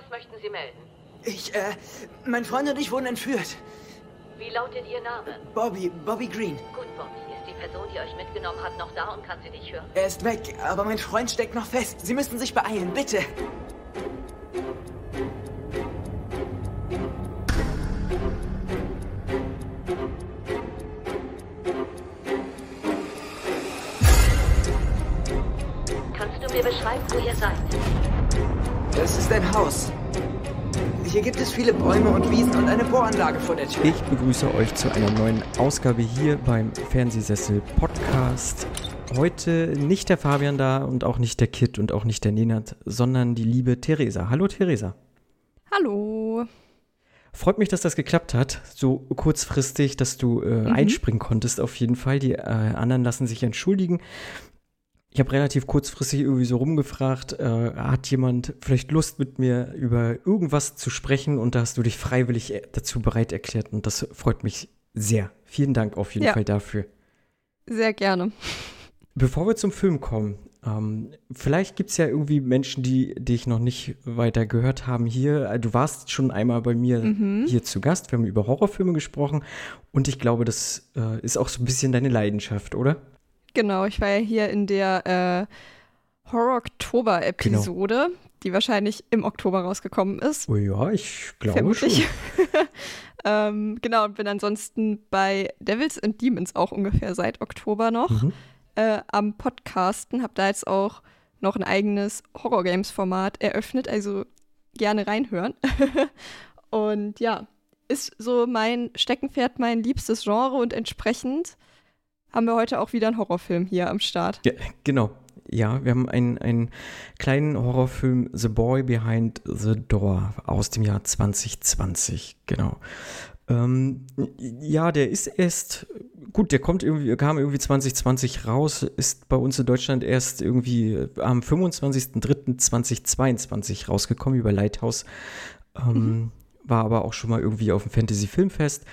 was möchten Sie melden? Ich, äh, mein Freund und ich wurden entführt. Wie lautet Ihr Name? Bobby, Bobby Green. Gut, Bobby. Ist die Person, die euch mitgenommen hat, noch da und kann sie dich hören? Er ist weg, aber mein Freund steckt noch fest. Sie müssten sich beeilen, bitte. Hier gibt es viele Bäume und Wiesen und eine Bohranlage vor der Tür. Ich begrüße euch zu einer neuen Ausgabe hier beim Fernsehsessel Podcast. Heute nicht der Fabian da und auch nicht der Kit und auch nicht der Nenad, sondern die liebe Theresa. Hallo Theresa. Hallo. Freut mich, dass das geklappt hat, so kurzfristig, dass du äh, mhm. einspringen konntest auf jeden Fall. Die äh, anderen lassen sich entschuldigen. Ich habe relativ kurzfristig irgendwie so rumgefragt, äh, hat jemand vielleicht Lust mit mir über irgendwas zu sprechen und da hast du dich freiwillig äh, dazu bereit erklärt und das freut mich sehr. Vielen Dank auf jeden ja. Fall dafür. Sehr gerne. Bevor wir zum Film kommen, ähm, vielleicht gibt es ja irgendwie Menschen, die dich noch nicht weiter gehört haben hier. Äh, du warst schon einmal bei mir mhm. hier zu Gast. Wir haben über Horrorfilme gesprochen und ich glaube, das äh, ist auch so ein bisschen deine Leidenschaft, oder? Genau, ich war ja hier in der äh, Horror-Oktober-Episode, genau. die wahrscheinlich im Oktober rausgekommen ist. Oh ja, ich glaube Vermutlich. schon. ähm, genau, und bin ansonsten bei Devils and Demons auch ungefähr seit Oktober noch mhm. äh, am Podcasten. Hab da jetzt auch noch ein eigenes Horror-Games-Format eröffnet, also gerne reinhören. und ja, ist so mein Steckenpferd, mein liebstes Genre und entsprechend haben wir heute auch wieder einen Horrorfilm hier am Start. Ja, genau. Ja, wir haben einen, einen kleinen Horrorfilm The Boy Behind the Door aus dem Jahr 2020, genau. Ähm, ja, der ist erst, gut, der kommt irgendwie, kam irgendwie 2020 raus, ist bei uns in Deutschland erst irgendwie am 25.03.2022 rausgekommen über Lighthouse. Ähm, mhm. War aber auch schon mal irgendwie auf dem Fantasy Filmfest.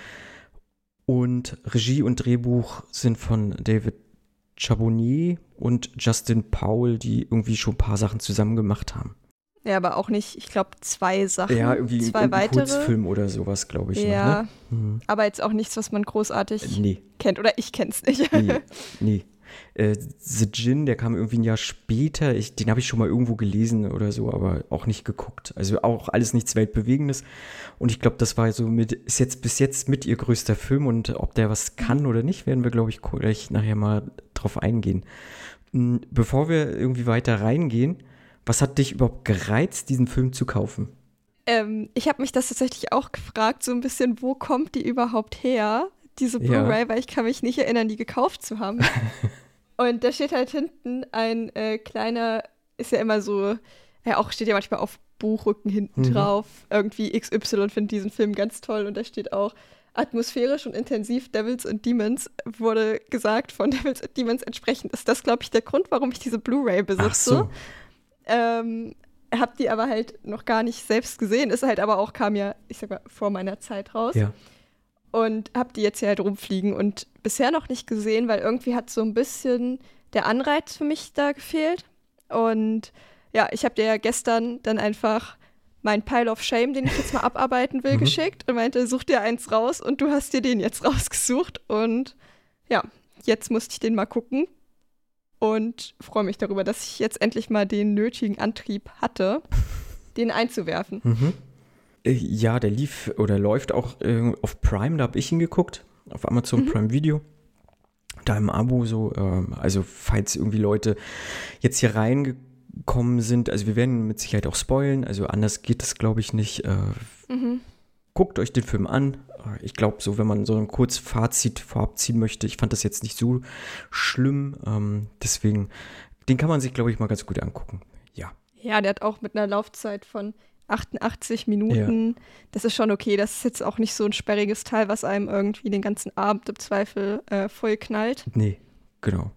Und Regie und Drehbuch sind von David Chabonnier und Justin Powell, die irgendwie schon ein paar Sachen zusammen gemacht haben. Ja, aber auch nicht, ich glaube, zwei Sachen. Ja, irgendwie zwei ein weitere. Kurzfilm oder sowas, glaube ich. Ja, noch, ne? mhm. aber jetzt auch nichts, was man großartig nee. kennt. Oder ich kenne es nicht. Nee, nee. Äh, The Gin, der kam irgendwie ein Jahr später. Ich, den habe ich schon mal irgendwo gelesen oder so, aber auch nicht geguckt. Also auch alles nichts Weltbewegendes. Und ich glaube, das war so mit, ist jetzt bis jetzt mit ihr größter Film und ob der was kann oder nicht, werden wir, glaube ich, gleich nachher mal drauf eingehen. Hm, bevor wir irgendwie weiter reingehen, was hat dich überhaupt gereizt, diesen Film zu kaufen? Ähm, ich habe mich das tatsächlich auch gefragt, so ein bisschen, wo kommt die überhaupt her? diese Blu-ray, ja. weil ich kann mich nicht erinnern, die gekauft zu haben. und da steht halt hinten ein äh, kleiner, ist ja immer so, ja auch steht ja manchmal auf Buchrücken hinten mhm. drauf, irgendwie XY findet diesen Film ganz toll und da steht auch atmosphärisch und intensiv Devils and Demons wurde gesagt von Devils and Demons entsprechend ist das glaube ich der Grund, warum ich diese Blu-ray besitze. Ach so. Ähm, hab die aber halt noch gar nicht selbst gesehen, ist halt aber auch kam ja, ich sag mal, vor meiner Zeit raus. Ja und habe die jetzt hier halt rumfliegen und bisher noch nicht gesehen, weil irgendwie hat so ein bisschen der Anreiz für mich da gefehlt. Und ja, ich habe dir ja gestern dann einfach mein Pile of Shame, den ich jetzt mal abarbeiten will, mhm. geschickt und meinte, such dir eins raus und du hast dir den jetzt rausgesucht. Und ja, jetzt musste ich den mal gucken und freue mich darüber, dass ich jetzt endlich mal den nötigen Antrieb hatte, den einzuwerfen. Mhm. Äh, ja, der lief oder läuft auch äh, auf Prime, da habe ich ihn geguckt, auf Amazon mhm. Prime Video. Da im Abo so, äh, also falls irgendwie Leute jetzt hier reingekommen sind, also wir werden mit Sicherheit auch spoilen, also anders geht es glaube ich nicht. Äh, mhm. Guckt euch den Film an. Ich glaube, so, wenn man so ein kurzes Fazit vorab ziehen möchte, ich fand das jetzt nicht so schlimm. Ähm, deswegen, den kann man sich, glaube ich, mal ganz gut angucken. Ja. Ja, der hat auch mit einer Laufzeit von 88 Minuten. Ja. Das ist schon okay. Das ist jetzt auch nicht so ein sperriges Teil, was einem irgendwie den ganzen Abend im Zweifel äh, voll knallt. Nee, genau.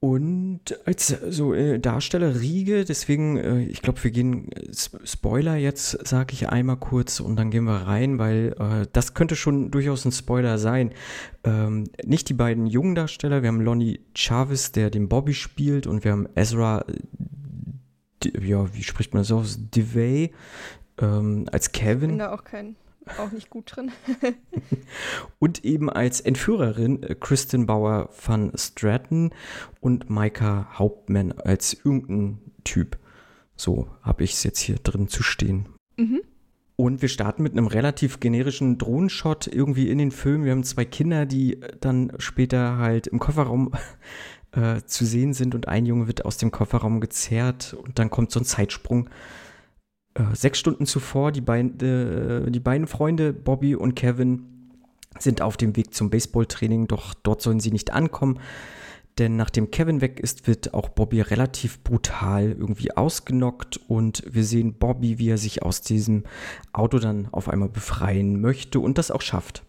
Und als so äh, Darsteller Riege, deswegen, äh, ich glaube, wir gehen äh, Spoiler jetzt, sage ich einmal kurz und dann gehen wir rein, weil äh, das könnte schon durchaus ein Spoiler sein. Ähm, nicht die beiden jungen Darsteller, wir haben Lonnie Chavez, der den Bobby spielt und wir haben Ezra, ja, wie spricht man das aus, DeVay ähm, als Kevin. Ich bin da auch kein auch nicht gut drin. und eben als Entführerin äh, Kristen Bauer van Stratton und Maika Hauptmann als irgendein Typ. So habe ich es jetzt hier drin zu stehen. Mhm. Und wir starten mit einem relativ generischen Drohnenshot irgendwie in den Film. Wir haben zwei Kinder, die dann später halt im Kofferraum äh, zu sehen sind und ein Junge wird aus dem Kofferraum gezerrt und dann kommt so ein Zeitsprung äh, sechs Stunden zuvor, die beiden, äh, die beiden Freunde, Bobby und Kevin, sind auf dem Weg zum Baseballtraining, doch dort sollen sie nicht ankommen. Denn nachdem Kevin weg ist, wird auch Bobby relativ brutal irgendwie ausgenockt und wir sehen Bobby, wie er sich aus diesem Auto dann auf einmal befreien möchte und das auch schafft.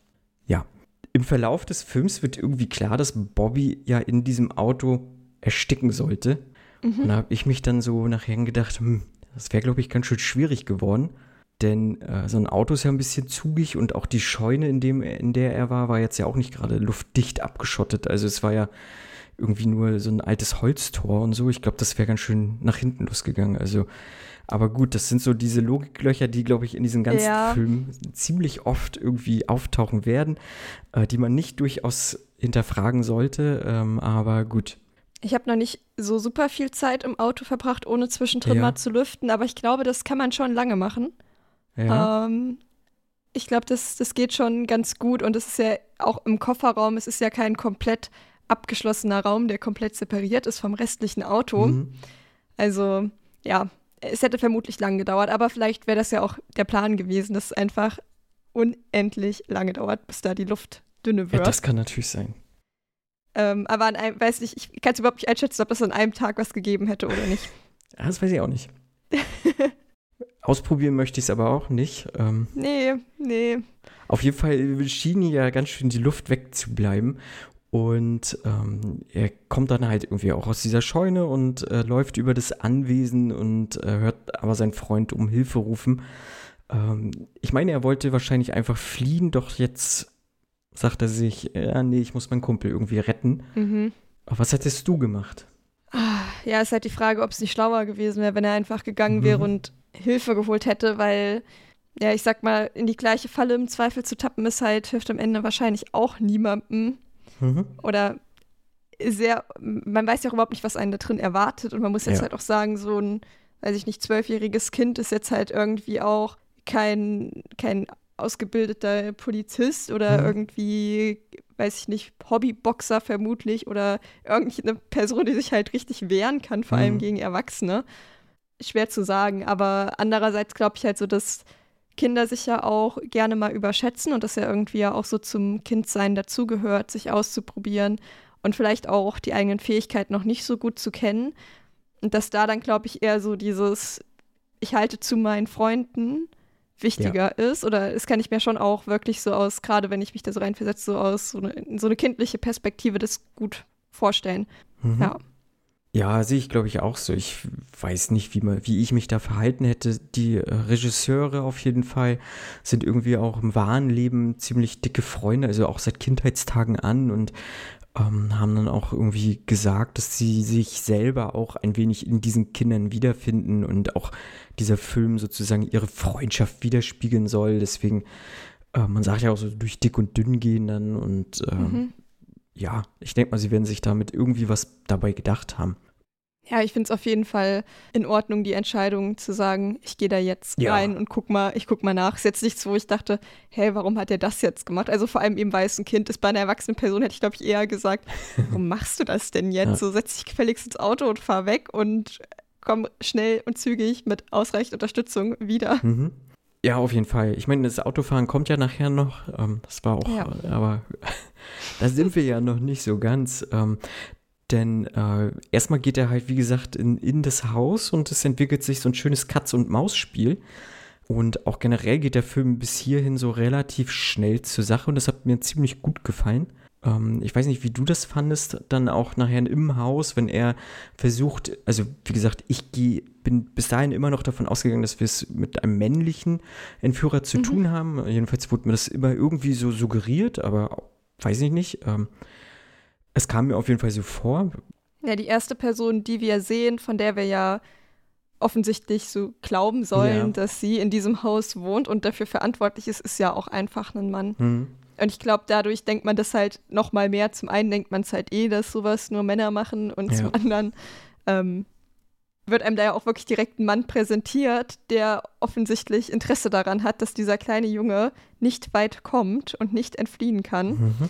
Ja. Im Verlauf des Films wird irgendwie klar, dass Bobby ja in diesem Auto ersticken sollte. Mhm. Und da habe ich mich dann so nachher gedacht, hm, das wäre, glaube ich, ganz schön schwierig geworden. Denn äh, so ein Auto ist ja ein bisschen zugig und auch die Scheune, in, dem, in der er war, war jetzt ja auch nicht gerade luftdicht abgeschottet. Also es war ja irgendwie nur so ein altes Holztor und so. Ich glaube, das wäre ganz schön nach hinten losgegangen. Also, aber gut, das sind so diese Logiklöcher, die, glaube ich, in diesem ganzen ja. Film ziemlich oft irgendwie auftauchen werden, äh, die man nicht durchaus hinterfragen sollte. Ähm, aber gut, ich habe noch nicht so super viel Zeit im Auto verbracht, ohne zwischendrin ja. mal zu lüften, aber ich glaube, das kann man schon lange machen. Ja. Ähm, ich glaube, das, das geht schon ganz gut und es ist ja auch im Kofferraum, es ist ja kein komplett abgeschlossener Raum, der komplett separiert ist vom restlichen Auto. Mhm. Also ja, es hätte vermutlich lang gedauert, aber vielleicht wäre das ja auch der Plan gewesen, dass es einfach unendlich lange dauert, bis da die Luft dünne wird. Ja, das kann natürlich sein. Ähm, aber an einem, weiß nicht, ich kann es überhaupt nicht einschätzen, ob das an einem Tag was gegeben hätte oder nicht. Das weiß ich auch nicht. Ausprobieren möchte ich es aber auch nicht. Ähm, nee, nee. Auf jeden Fall schien ja ganz schön die Luft wegzubleiben. Und ähm, er kommt dann halt irgendwie auch aus dieser Scheune und äh, läuft über das Anwesen und äh, hört aber seinen Freund um Hilfe rufen. Ähm, ich meine, er wollte wahrscheinlich einfach fliehen, doch jetzt sagt er sich, ja, nee, ich muss meinen Kumpel irgendwie retten. Mhm. Aber was hättest du gemacht? Ah, ja, ist halt die Frage, ob es nicht schlauer gewesen wäre, wenn er einfach gegangen mhm. wäre und Hilfe geholt hätte, weil, ja, ich sag mal, in die gleiche Falle im Zweifel zu tappen, ist halt, hilft am Ende wahrscheinlich auch niemandem. Mhm. Oder sehr, man weiß ja auch überhaupt nicht, was einen da drin erwartet. Und man muss jetzt ja. halt auch sagen, so ein, weiß ich nicht, zwölfjähriges Kind ist jetzt halt irgendwie auch kein, kein ausgebildeter Polizist oder mhm. irgendwie, weiß ich nicht, Hobbyboxer vermutlich oder irgendeine Person, die sich halt richtig wehren kann, vor mhm. allem gegen Erwachsene. Schwer zu sagen, aber andererseits glaube ich halt so, dass Kinder sich ja auch gerne mal überschätzen und das ja irgendwie ja auch so zum Kindsein dazugehört, sich auszuprobieren und vielleicht auch die eigenen Fähigkeiten noch nicht so gut zu kennen. Und dass da dann, glaube ich, eher so dieses, ich halte zu meinen Freunden wichtiger ja. ist. Oder es kann ich mir schon auch wirklich so aus, gerade wenn ich mich da so reinversetze, so aus so eine, so eine kindliche Perspektive das gut vorstellen. Mhm. Ja. Ja, sehe ich, glaube ich, auch so. Ich weiß nicht, wie, man, wie ich mich da verhalten hätte. Die äh, Regisseure auf jeden Fall sind irgendwie auch im wahren Leben ziemlich dicke Freunde, also auch seit Kindheitstagen an und ähm, haben dann auch irgendwie gesagt, dass sie sich selber auch ein wenig in diesen Kindern wiederfinden und auch dieser Film sozusagen ihre Freundschaft widerspiegeln soll. Deswegen, äh, man sagt ja auch so durch dick und dünn gehen dann und äh, mhm. Ja, ich denke mal, sie werden sich damit irgendwie was dabei gedacht haben. Ja, ich finde es auf jeden Fall in Ordnung, die Entscheidung zu sagen, ich gehe da jetzt ja. rein und guck mal, ich guck mal nach. Es ist jetzt nichts, wo ich dachte, hey, warum hat er das jetzt gemacht? Also vor allem eben, weil es ein Kind ist. Bei einer erwachsenen Person hätte ich, glaube ich, eher gesagt, warum machst du das denn jetzt? Ja. So setz dich gefälligst ins Auto und fahr weg und komm schnell und zügig mit ausreichend Unterstützung wieder. Mhm. Ja, auf jeden Fall. Ich meine, das Autofahren kommt ja nachher noch. Ähm, das war auch, ja. aber da sind wir ja noch nicht so ganz. Ähm, denn äh, erstmal geht er halt, wie gesagt, in, in das Haus und es entwickelt sich so ein schönes Katz-und-Maus-Spiel. Und auch generell geht der Film bis hierhin so relativ schnell zur Sache und das hat mir ziemlich gut gefallen. Ähm, ich weiß nicht, wie du das fandest, dann auch nachher im Haus, wenn er versucht, also wie gesagt, ich geh, bin bis dahin immer noch davon ausgegangen, dass wir es mit einem männlichen Entführer zu mhm. tun haben. Jedenfalls wurde mir das immer irgendwie so suggeriert, aber weiß ich nicht. Ähm, es kam mir auf jeden Fall so vor. Ja, die erste Person, die wir sehen, von der wir ja offensichtlich so glauben sollen, ja. dass sie in diesem Haus wohnt und dafür verantwortlich ist, ist ja auch einfach ein Mann. Mhm. Und ich glaube, dadurch denkt man das halt noch mal mehr. Zum einen denkt man es halt eh, dass sowas nur Männer machen und ja. zum anderen ähm, wird einem da ja auch wirklich direkt ein Mann präsentiert, der offensichtlich Interesse daran hat, dass dieser kleine Junge nicht weit kommt und nicht entfliehen kann. Mhm.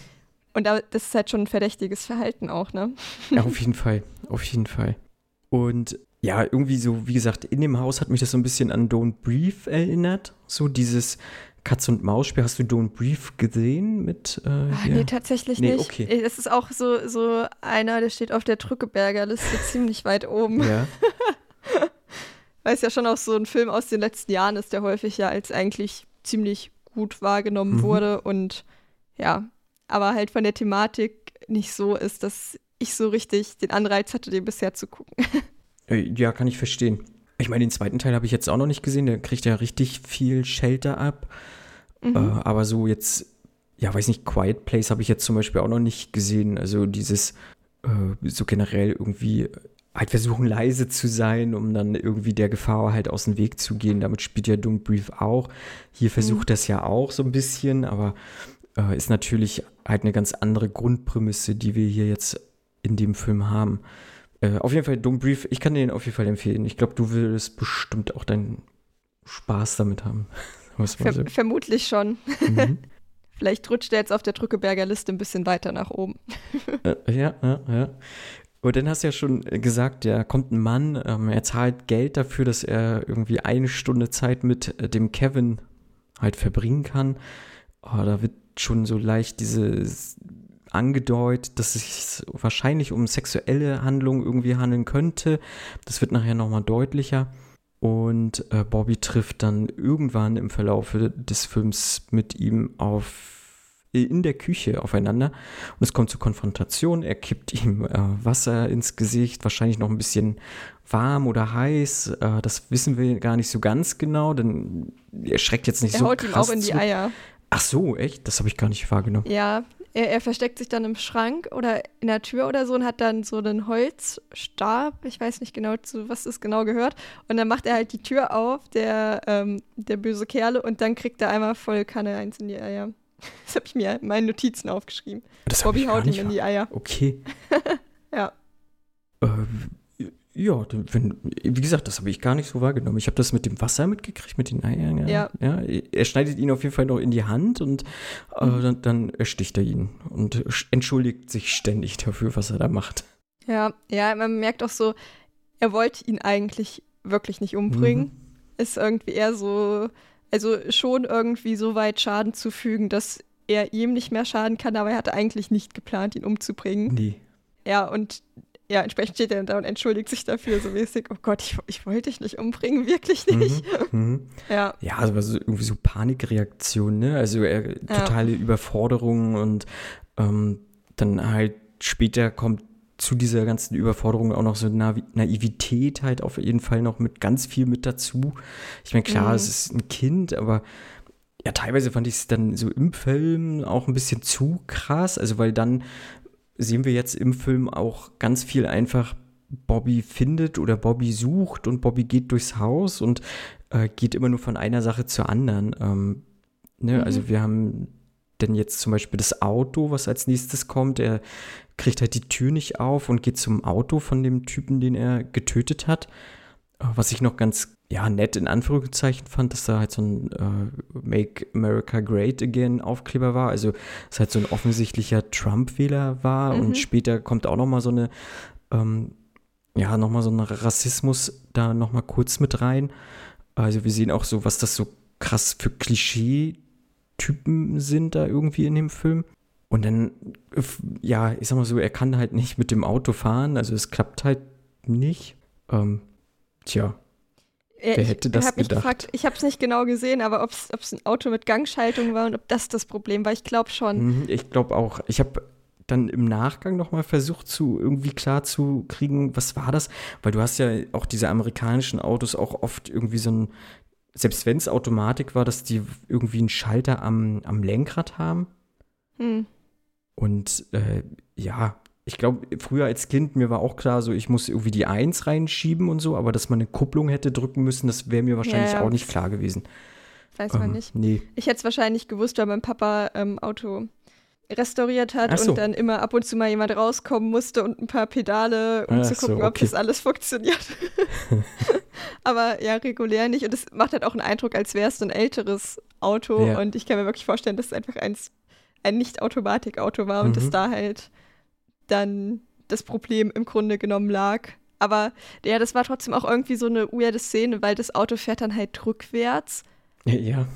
Und da, das ist halt schon ein verdächtiges Verhalten auch, ne? Ja, auf jeden Fall. Auf jeden Fall. Und ja, irgendwie so, wie gesagt, in dem Haus hat mich das so ein bisschen an Don't Brief erinnert. So dieses, Katz und Maus Spiel. Hast du Don't Brief gesehen mit? Äh, Ach, nee, tatsächlich nee, nicht. Okay. Das ist auch so, so einer, der steht auf der Drückeberger Liste ziemlich weit oben. Ja. Weil es ja schon auch so ein Film aus den letzten Jahren ist, der häufig ja als eigentlich ziemlich gut wahrgenommen mhm. wurde und ja, aber halt von der Thematik nicht so ist, dass ich so richtig den Anreiz hatte, den bisher zu gucken. Äh, ja, kann ich verstehen. Ich meine, den zweiten Teil habe ich jetzt auch noch nicht gesehen. Der kriegt ja richtig viel Shelter ab. Mhm. Äh, aber so jetzt, ja, weiß nicht, Quiet Place habe ich jetzt zum Beispiel auch noch nicht gesehen. Also dieses, äh, so generell irgendwie halt versuchen leise zu sein, um dann irgendwie der Gefahr halt aus dem Weg zu gehen. Damit spielt ja Don't Brief auch. Hier versucht mhm. das ja auch so ein bisschen, aber äh, ist natürlich halt eine ganz andere Grundprämisse, die wir hier jetzt in dem Film haben. Äh, auf jeden Fall Don't Brief, ich kann den auf jeden Fall empfehlen. Ich glaube, du würdest bestimmt auch deinen Spaß damit haben. Ver so. Vermutlich schon. Mhm. Vielleicht rutscht er jetzt auf der Drückeberger Liste ein bisschen weiter nach oben. äh, ja, ja, ja. Und dann hast du ja schon gesagt, da kommt ein Mann, ähm, er zahlt Geld dafür, dass er irgendwie eine Stunde Zeit mit äh, dem Kevin halt verbringen kann. Oh, da wird schon so leicht diese angedeutet, dass es sich wahrscheinlich um sexuelle Handlungen irgendwie handeln könnte. Das wird nachher nochmal deutlicher. Und äh, Bobby trifft dann irgendwann im Verlauf des Films mit ihm auf in der Küche aufeinander und es kommt zur Konfrontation. Er kippt ihm äh, Wasser ins Gesicht, wahrscheinlich noch ein bisschen warm oder heiß. Äh, das wissen wir gar nicht so ganz genau, denn er schreckt jetzt nicht er so haut ihm auch in die zu. Eier. Ach so, echt? Das habe ich gar nicht wahrgenommen. Ja, er, er, versteckt sich dann im Schrank oder in der Tür oder so und hat dann so einen Holzstab. Ich weiß nicht genau, zu was das genau gehört. Und dann macht er halt die Tür auf, der, ähm, der böse Kerle, und dann kriegt er einmal voll Kanne eins in die Eier. Das habe ich mir in meinen Notizen aufgeschrieben. Das Bobby haut ihm in die Eier. Okay. ja. Äh, ja, wenn, wie gesagt, das habe ich gar nicht so wahrgenommen. Ich habe das mit dem Wasser mitgekriegt, mit den Eiern. Ja. ja. Er schneidet ihn auf jeden Fall noch in die Hand und äh, mhm. dann, dann ersticht er ihn und entschuldigt sich ständig dafür, was er da macht. Ja, ja, man merkt auch so, er wollte ihn eigentlich wirklich nicht umbringen. Mhm. Ist irgendwie eher so, also schon irgendwie so weit Schaden zufügen, dass er ihm nicht mehr schaden kann, aber er hatte eigentlich nicht geplant, ihn umzubringen. Nee. Ja, und ja, entsprechend steht er da und entschuldigt sich dafür so mäßig, oh Gott, ich, ich wollte dich nicht umbringen, wirklich mhm, nicht. Mhm, ja. Ja, also war so irgendwie so Panikreaktion, ne? Also er, totale ja. Überforderung und ähm, dann halt später kommt zu dieser ganzen Überforderung auch noch so Navi Naivität halt auf jeden Fall noch mit ganz viel mit dazu. Ich meine, klar, mhm. es ist ein Kind, aber ja, teilweise fand ich es dann so im Film auch ein bisschen zu krass, also weil dann sehen wir jetzt im Film auch ganz viel einfach, Bobby findet oder Bobby sucht und Bobby geht durchs Haus und äh, geht immer nur von einer Sache zur anderen. Ähm, ne? mhm. Also wir haben denn jetzt zum Beispiel das Auto, was als nächstes kommt. Er kriegt halt die Tür nicht auf und geht zum Auto von dem Typen, den er getötet hat. Was ich noch ganz ja, nett in Anführungszeichen fand, dass da halt so ein äh, Make America Great Again Aufkleber war. Also es halt so ein offensichtlicher Trump-Wähler war mhm. und später kommt auch noch mal so eine, ähm, ja, noch mal so ein Rassismus da noch mal kurz mit rein. Also wir sehen auch so, was das so krass für Klischee-Typen sind da irgendwie in dem Film. Und dann, ja, ich sag mal so, er kann halt nicht mit dem Auto fahren, also es klappt halt nicht. Ähm, tja, Wer ich hätte das gedacht? Gefragt, ich habe es nicht genau gesehen, aber ob es ein Auto mit Gangschaltung war und ob das das Problem war, ich glaube schon. Mhm, ich glaube auch. Ich habe dann im Nachgang nochmal versucht zu irgendwie klar zu kriegen, was war das? Weil du hast ja auch diese amerikanischen Autos auch oft irgendwie so ein, selbst wenn es Automatik war, dass die irgendwie einen Schalter am, am Lenkrad haben. Hm. Und äh, ja, ich glaube, früher als Kind, mir war auch klar, so ich muss irgendwie die Eins reinschieben und so, aber dass man eine Kupplung hätte drücken müssen, das wäre mir wahrscheinlich ja, auch nicht klar gewesen. Weiß man ähm, nicht. Nee. Ich hätte es wahrscheinlich gewusst, weil mein Papa ähm, Auto restauriert hat so. und dann immer ab und zu mal jemand rauskommen musste und ein paar Pedale, um Ach zu gucken, so, okay. ob das alles funktioniert. Aber ja, regulär nicht. Und es macht halt auch einen Eindruck, als wäre es so ein älteres Auto. Ja. Und ich kann mir wirklich vorstellen, dass es einfach eins, ein Nicht-Automatik-Auto war und mhm. dass da halt dann das Problem im Grunde genommen lag. Aber ja, das war trotzdem auch irgendwie so eine weirde Szene, weil das Auto fährt dann halt rückwärts. Ja.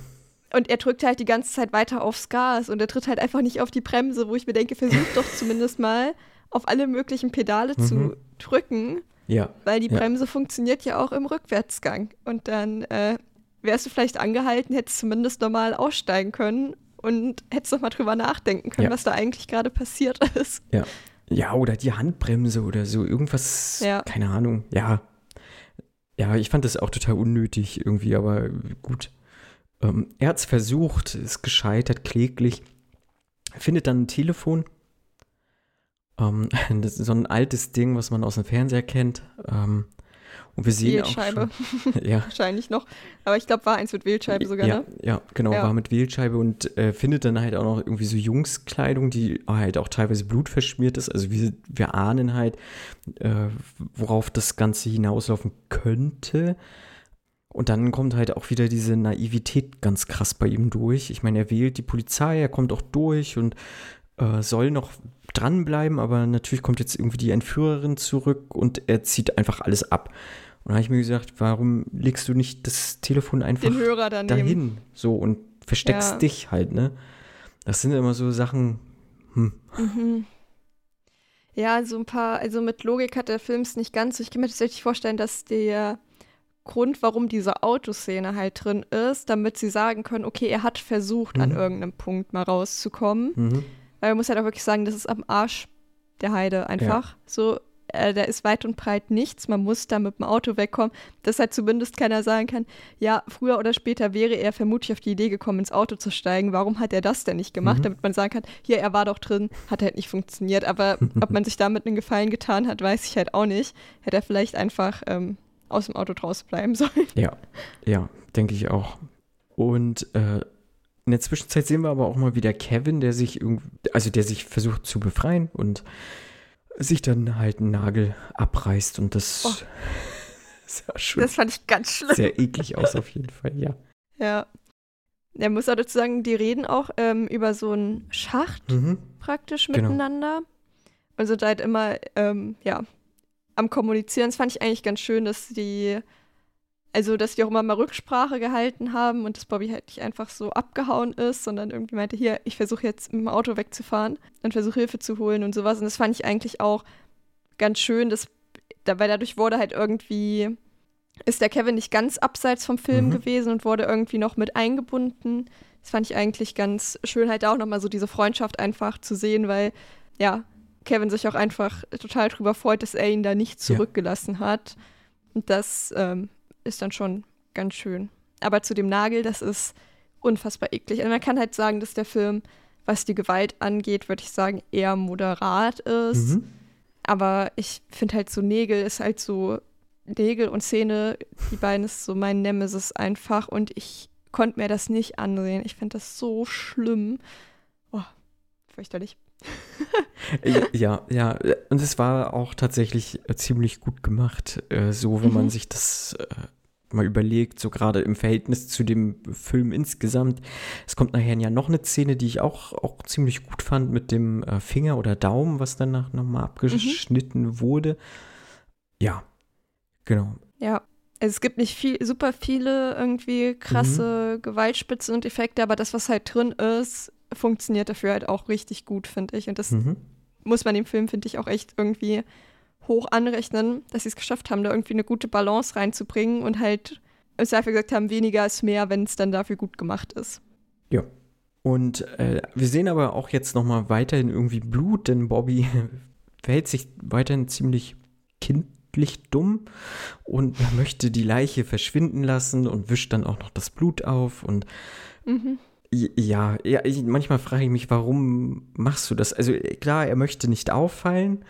Und er drückt halt die ganze Zeit weiter aufs Gas und er tritt halt einfach nicht auf die Bremse, wo ich mir denke, versuch doch zumindest mal auf alle möglichen Pedale mhm. zu drücken. Ja. Weil die Bremse ja. funktioniert ja auch im Rückwärtsgang. Und dann äh, wärst du vielleicht angehalten, hättest zumindest normal aussteigen können und hättest noch mal drüber nachdenken können, ja. was da eigentlich gerade passiert ist. Ja. Ja, oder die Handbremse oder so, irgendwas, ja. keine Ahnung. Ja. Ja, ich fand das auch total unnötig irgendwie, aber gut. Ähm, er hat es versucht, ist gescheitert, kläglich. Findet dann ein Telefon. Ähm, das ist so ein altes Ding, was man aus dem Fernseher kennt. Ähm, und wir sehen Wählscheibe. auch schon, ja. Wahrscheinlich noch. Aber ich glaube, war eins mit Wählscheibe sogar, ja, ne? Ja, genau, ja. war mit Wählscheibe und äh, findet dann halt auch noch irgendwie so Jungskleidung, die halt auch teilweise blutverschmiert ist. Also wir, wir ahnen halt, äh, worauf das Ganze hinauslaufen könnte. Und dann kommt halt auch wieder diese Naivität ganz krass bei ihm durch. Ich meine, er wählt die Polizei, er kommt auch durch und äh, soll noch dranbleiben, aber natürlich kommt jetzt irgendwie die Entführerin zurück und er zieht einfach alles ab. Und da habe ich mir gesagt, warum legst du nicht das Telefon einfach dahin? So und versteckst ja. dich halt, ne? Das sind immer so Sachen. Hm. Mhm. Ja, so ein paar, also mit Logik hat der Film es nicht ganz. Ich kann mir tatsächlich vorstellen, dass der Grund, warum diese Autoszene halt drin ist, damit sie sagen können, okay, er hat versucht, mhm. an irgendeinem Punkt mal rauszukommen. Mhm. Weil man muss halt auch wirklich sagen, das ist am Arsch der Heide einfach. Ja. So, äh, da ist weit und breit nichts. Man muss da mit dem Auto wegkommen, dass halt zumindest keiner sagen kann, ja, früher oder später wäre er vermutlich auf die Idee gekommen, ins Auto zu steigen. Warum hat er das denn nicht gemacht? Mhm. Damit man sagen kann, hier, er war doch drin, hat halt nicht funktioniert. Aber ob man sich damit einen Gefallen getan hat, weiß ich halt auch nicht. Hätte er vielleicht einfach ähm, aus dem Auto draußen bleiben sollen. Ja, ja, denke ich auch. Und äh, in der Zwischenzeit sehen wir aber auch mal wieder Kevin, der sich irgendwie, also der sich versucht zu befreien und sich dann halt einen Nagel abreißt und das oh. sah schon das fand ich ganz schlimm. sehr eklig aus auf jeden Fall, ja. Ja. Er muss auch dazu sagen, die reden auch ähm, über so einen Schacht mhm. praktisch genau. miteinander. Und sind halt immer, ähm, ja, am Kommunizieren. Das fand ich eigentlich ganz schön, dass die, also dass die auch immer mal Rücksprache gehalten haben und dass Bobby halt nicht einfach so abgehauen ist, sondern irgendwie meinte, hier, ich versuche jetzt mit dem Auto wegzufahren und versuche Hilfe zu holen und sowas. Und das fand ich eigentlich auch ganz schön, dass, weil dadurch wurde halt irgendwie, ist der Kevin nicht ganz abseits vom Film mhm. gewesen und wurde irgendwie noch mit eingebunden. Das fand ich eigentlich ganz schön, halt auch nochmal so diese Freundschaft einfach zu sehen, weil ja, Kevin sich auch einfach total drüber freut, dass er ihn da nicht zurückgelassen ja. hat. Und das ähm, ist dann schon ganz schön. Aber zu dem Nagel, das ist unfassbar eklig. Und also man kann halt sagen, dass der Film, was die Gewalt angeht, würde ich sagen, eher moderat ist. Mhm. Aber ich finde halt so Nägel ist halt so, Nägel und Zähne, die beiden ist so mein Nemesis einfach. Und ich konnte mir das nicht ansehen. Ich finde das so schlimm. Oh, fürchterlich. ja, ja, und es war auch tatsächlich äh, ziemlich gut gemacht, äh, so wenn mhm. man sich das äh, mal überlegt, so gerade im Verhältnis zu dem Film insgesamt. Es kommt nachher ja noch eine Szene, die ich auch, auch ziemlich gut fand mit dem Finger oder Daumen, was danach nochmal abgeschnitten mhm. wurde. Ja, genau. Ja, es gibt nicht viel, super viele irgendwie krasse mhm. Gewaltspitzen und Effekte, aber das, was halt drin ist, funktioniert dafür halt auch richtig gut, finde ich. Und das mhm. muss man dem Film, finde ich, auch echt irgendwie hoch anrechnen, dass sie es geschafft haben, da irgendwie eine gute Balance reinzubringen und halt im Zweifel gesagt haben, weniger ist mehr, wenn es dann dafür gut gemacht ist. Ja, Und äh, wir sehen aber auch jetzt nochmal weiterhin irgendwie Blut, denn Bobby verhält sich weiterhin ziemlich kindlich dumm und möchte die Leiche verschwinden lassen und wischt dann auch noch das Blut auf und mhm. Ja, ja ich, manchmal frage ich mich, warum machst du das? Also klar, er möchte nicht auffallen,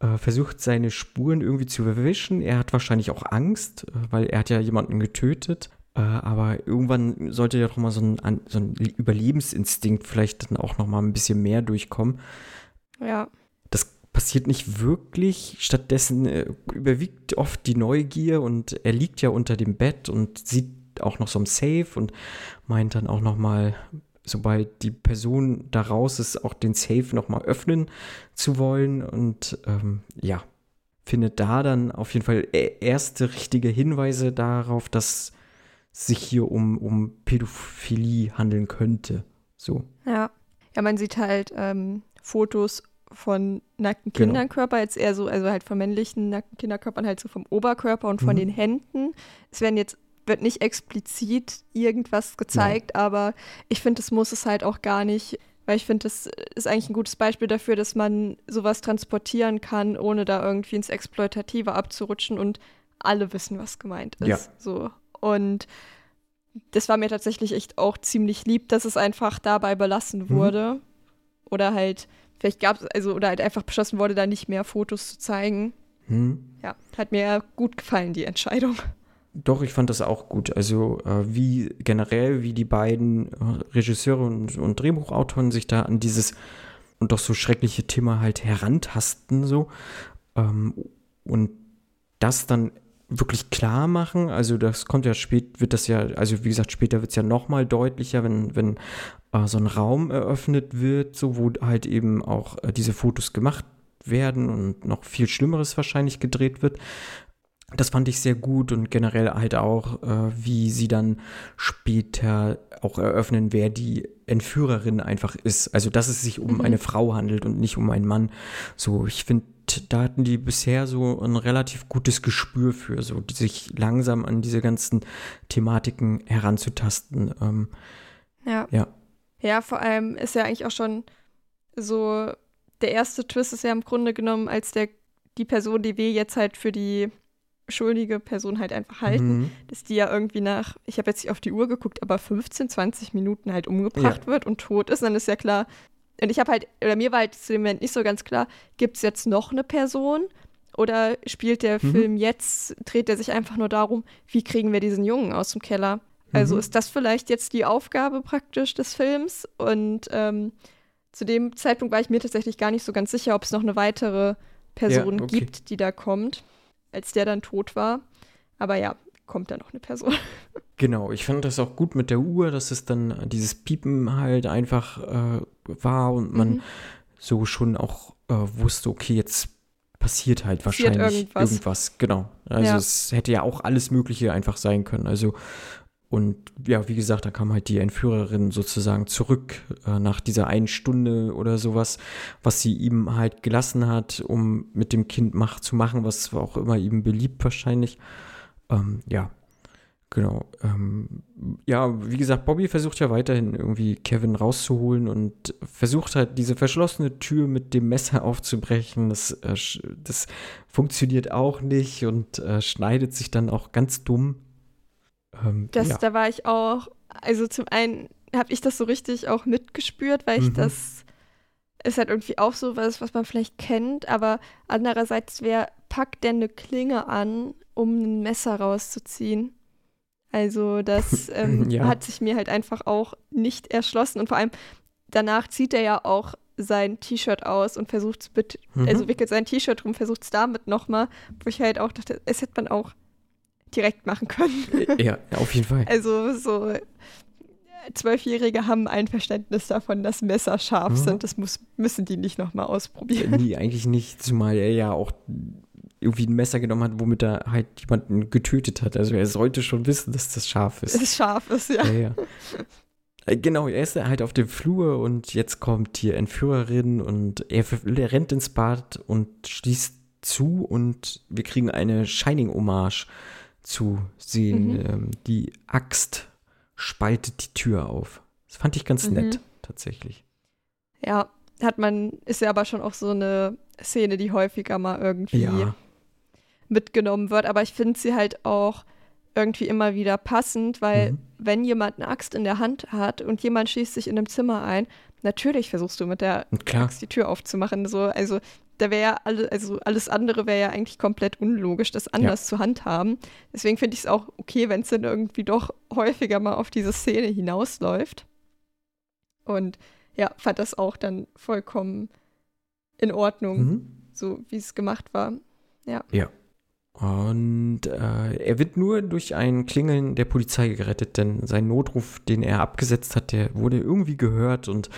äh, versucht seine Spuren irgendwie zu verwischen. Er hat wahrscheinlich auch Angst, äh, weil er hat ja jemanden getötet. Äh, aber irgendwann sollte ja doch mal so ein, so ein Überlebensinstinkt vielleicht dann auch noch mal ein bisschen mehr durchkommen. Ja. Das passiert nicht wirklich. Stattdessen äh, überwiegt oft die Neugier und er liegt ja unter dem Bett und sieht auch noch so ein Safe und meint dann auch noch mal, sobald die Person da raus ist, auch den Safe noch mal öffnen zu wollen und ähm, ja, findet da dann auf jeden Fall e-, erste richtige Hinweise darauf, dass sich hier um, um Pädophilie handeln könnte. So. Ja. Ja, man sieht halt ähm, Fotos von nackten genau. Kinderkörper, jetzt eher so, also halt von männlichen nackten Kinderkörpern halt so vom Oberkörper und von mhm. den Händen. Es werden jetzt, wird nicht explizit irgendwas gezeigt, ja. aber ich finde, das muss es halt auch gar nicht, weil ich finde, das ist eigentlich ein gutes Beispiel dafür, dass man sowas transportieren kann, ohne da irgendwie ins Exploitative abzurutschen und alle wissen, was gemeint ist. Ja. So. Und das war mir tatsächlich echt auch ziemlich lieb, dass es einfach dabei belassen mhm. wurde. Mhm. Oder halt, vielleicht gab es, also, oder halt einfach beschlossen wurde, da nicht mehr Fotos zu zeigen. Mhm. Ja, hat mir gut gefallen, die Entscheidung. Doch, ich fand das auch gut. Also, äh, wie generell, wie die beiden Regisseure und, und Drehbuchautoren sich da an dieses und doch so schreckliche Thema halt herantasten, so. Ähm, und das dann wirklich klar machen. Also das kommt ja spät, wird das ja, also wie gesagt, später wird es ja nochmal deutlicher, wenn, wenn äh, so ein Raum eröffnet wird, so wo halt eben auch äh, diese Fotos gemacht werden und noch viel Schlimmeres wahrscheinlich gedreht wird. Das fand ich sehr gut und generell halt auch, äh, wie sie dann später auch eröffnen, wer die Entführerin einfach ist. Also, dass es sich um mhm. eine Frau handelt und nicht um einen Mann. So, ich finde, da hatten die bisher so ein relativ gutes Gespür für, so sich langsam an diese ganzen Thematiken heranzutasten. Ähm, ja. ja. Ja, vor allem ist ja eigentlich auch schon so, der erste Twist ist ja im Grunde genommen, als der, die Person, die wir jetzt halt für die schuldige Person halt einfach halten, mhm. dass die ja irgendwie nach, ich habe jetzt nicht auf die Uhr geguckt, aber 15, 20 Minuten halt umgebracht ja. wird und tot ist, dann ist ja klar, und ich habe halt, oder mir war halt zu dem Moment nicht so ganz klar, gibt es jetzt noch eine Person oder spielt der mhm. Film jetzt, dreht er sich einfach nur darum, wie kriegen wir diesen Jungen aus dem Keller? Also mhm. ist das vielleicht jetzt die Aufgabe praktisch des Films? Und ähm, zu dem Zeitpunkt war ich mir tatsächlich gar nicht so ganz sicher, ob es noch eine weitere Person ja, okay. gibt, die da kommt, als der dann tot war. Aber ja, kommt da noch eine Person. Genau, ich fand das auch gut mit der Uhr, dass es dann dieses Piepen halt einfach äh, war und man mhm. so schon auch äh, wusste, okay, jetzt passiert halt passiert wahrscheinlich irgendwas. irgendwas. Genau. Also ja. es hätte ja auch alles Mögliche einfach sein können. Also und ja, wie gesagt, da kam halt die Entführerin sozusagen zurück äh, nach dieser einen Stunde oder sowas, was sie ihm halt gelassen hat, um mit dem Kind Macht zu machen, was auch immer ihm beliebt wahrscheinlich. Ähm, ja, genau. Ähm, ja, wie gesagt, Bobby versucht ja weiterhin irgendwie Kevin rauszuholen und versucht halt diese verschlossene Tür mit dem Messer aufzubrechen. Das, äh, das funktioniert auch nicht und äh, schneidet sich dann auch ganz dumm. Ähm, das, ja. Da war ich auch, also zum einen habe ich das so richtig auch mitgespürt, weil ich mhm. das ist halt irgendwie auch so was, was man vielleicht kennt, aber andererseits, wer packt denn eine Klinge an um ein Messer rauszuziehen. Also das ähm, ja. hat sich mir halt einfach auch nicht erschlossen. Und vor allem danach zieht er ja auch sein T-Shirt aus und versucht es mit, mhm. also wickelt sein T-Shirt rum, versucht es damit nochmal, wo ich halt auch dachte, es hätte man auch direkt machen können. Ja, auf jeden Fall. Also so Zwölfjährige haben ein Verständnis davon, dass Messer scharf mhm. sind. Das muss, müssen die nicht nochmal ausprobieren. Nee, eigentlich nicht, zumal er ja auch irgendwie ein Messer genommen hat, womit er halt jemanden getötet hat. Also er sollte schon wissen, dass das scharf ist. Es scharf ist, ja. ja, ja. Äh, genau, er ist halt auf dem Flur und jetzt kommt die Entführerin und er, er rennt ins Bad und schließt zu und wir kriegen eine Shining-Hommage zu sehen. Mhm. Ähm, die Axt spaltet die Tür auf. Das fand ich ganz mhm. nett. tatsächlich. Ja, hat man, ist ja aber schon auch so eine Szene, die häufiger mal irgendwie Ja. mitgenommen wird. Aber ich finde sie halt auch irgendwie immer wieder passend, weil Mhm. wenn jemand eine Axt in der Hand hat und jemand schießt sich in einem Zimmer ein, natürlich versuchst du mit der klar, Axt die Tür aufzumachen. So, also da wäre ja alle, also alles andere wäre ja eigentlich komplett unlogisch, das anders zu handhaben. Deswegen finde ich es auch okay, wenn es dann irgendwie doch häufiger mal auf diese Szene hinausläuft. Und ja, fand das auch dann vollkommen in Ordnung, mhm. so wie es gemacht war. Und äh, er wird nur durch ein Klingeln der Polizei gerettet, denn sein Notruf, den er abgesetzt hat, der wurde irgendwie gehört und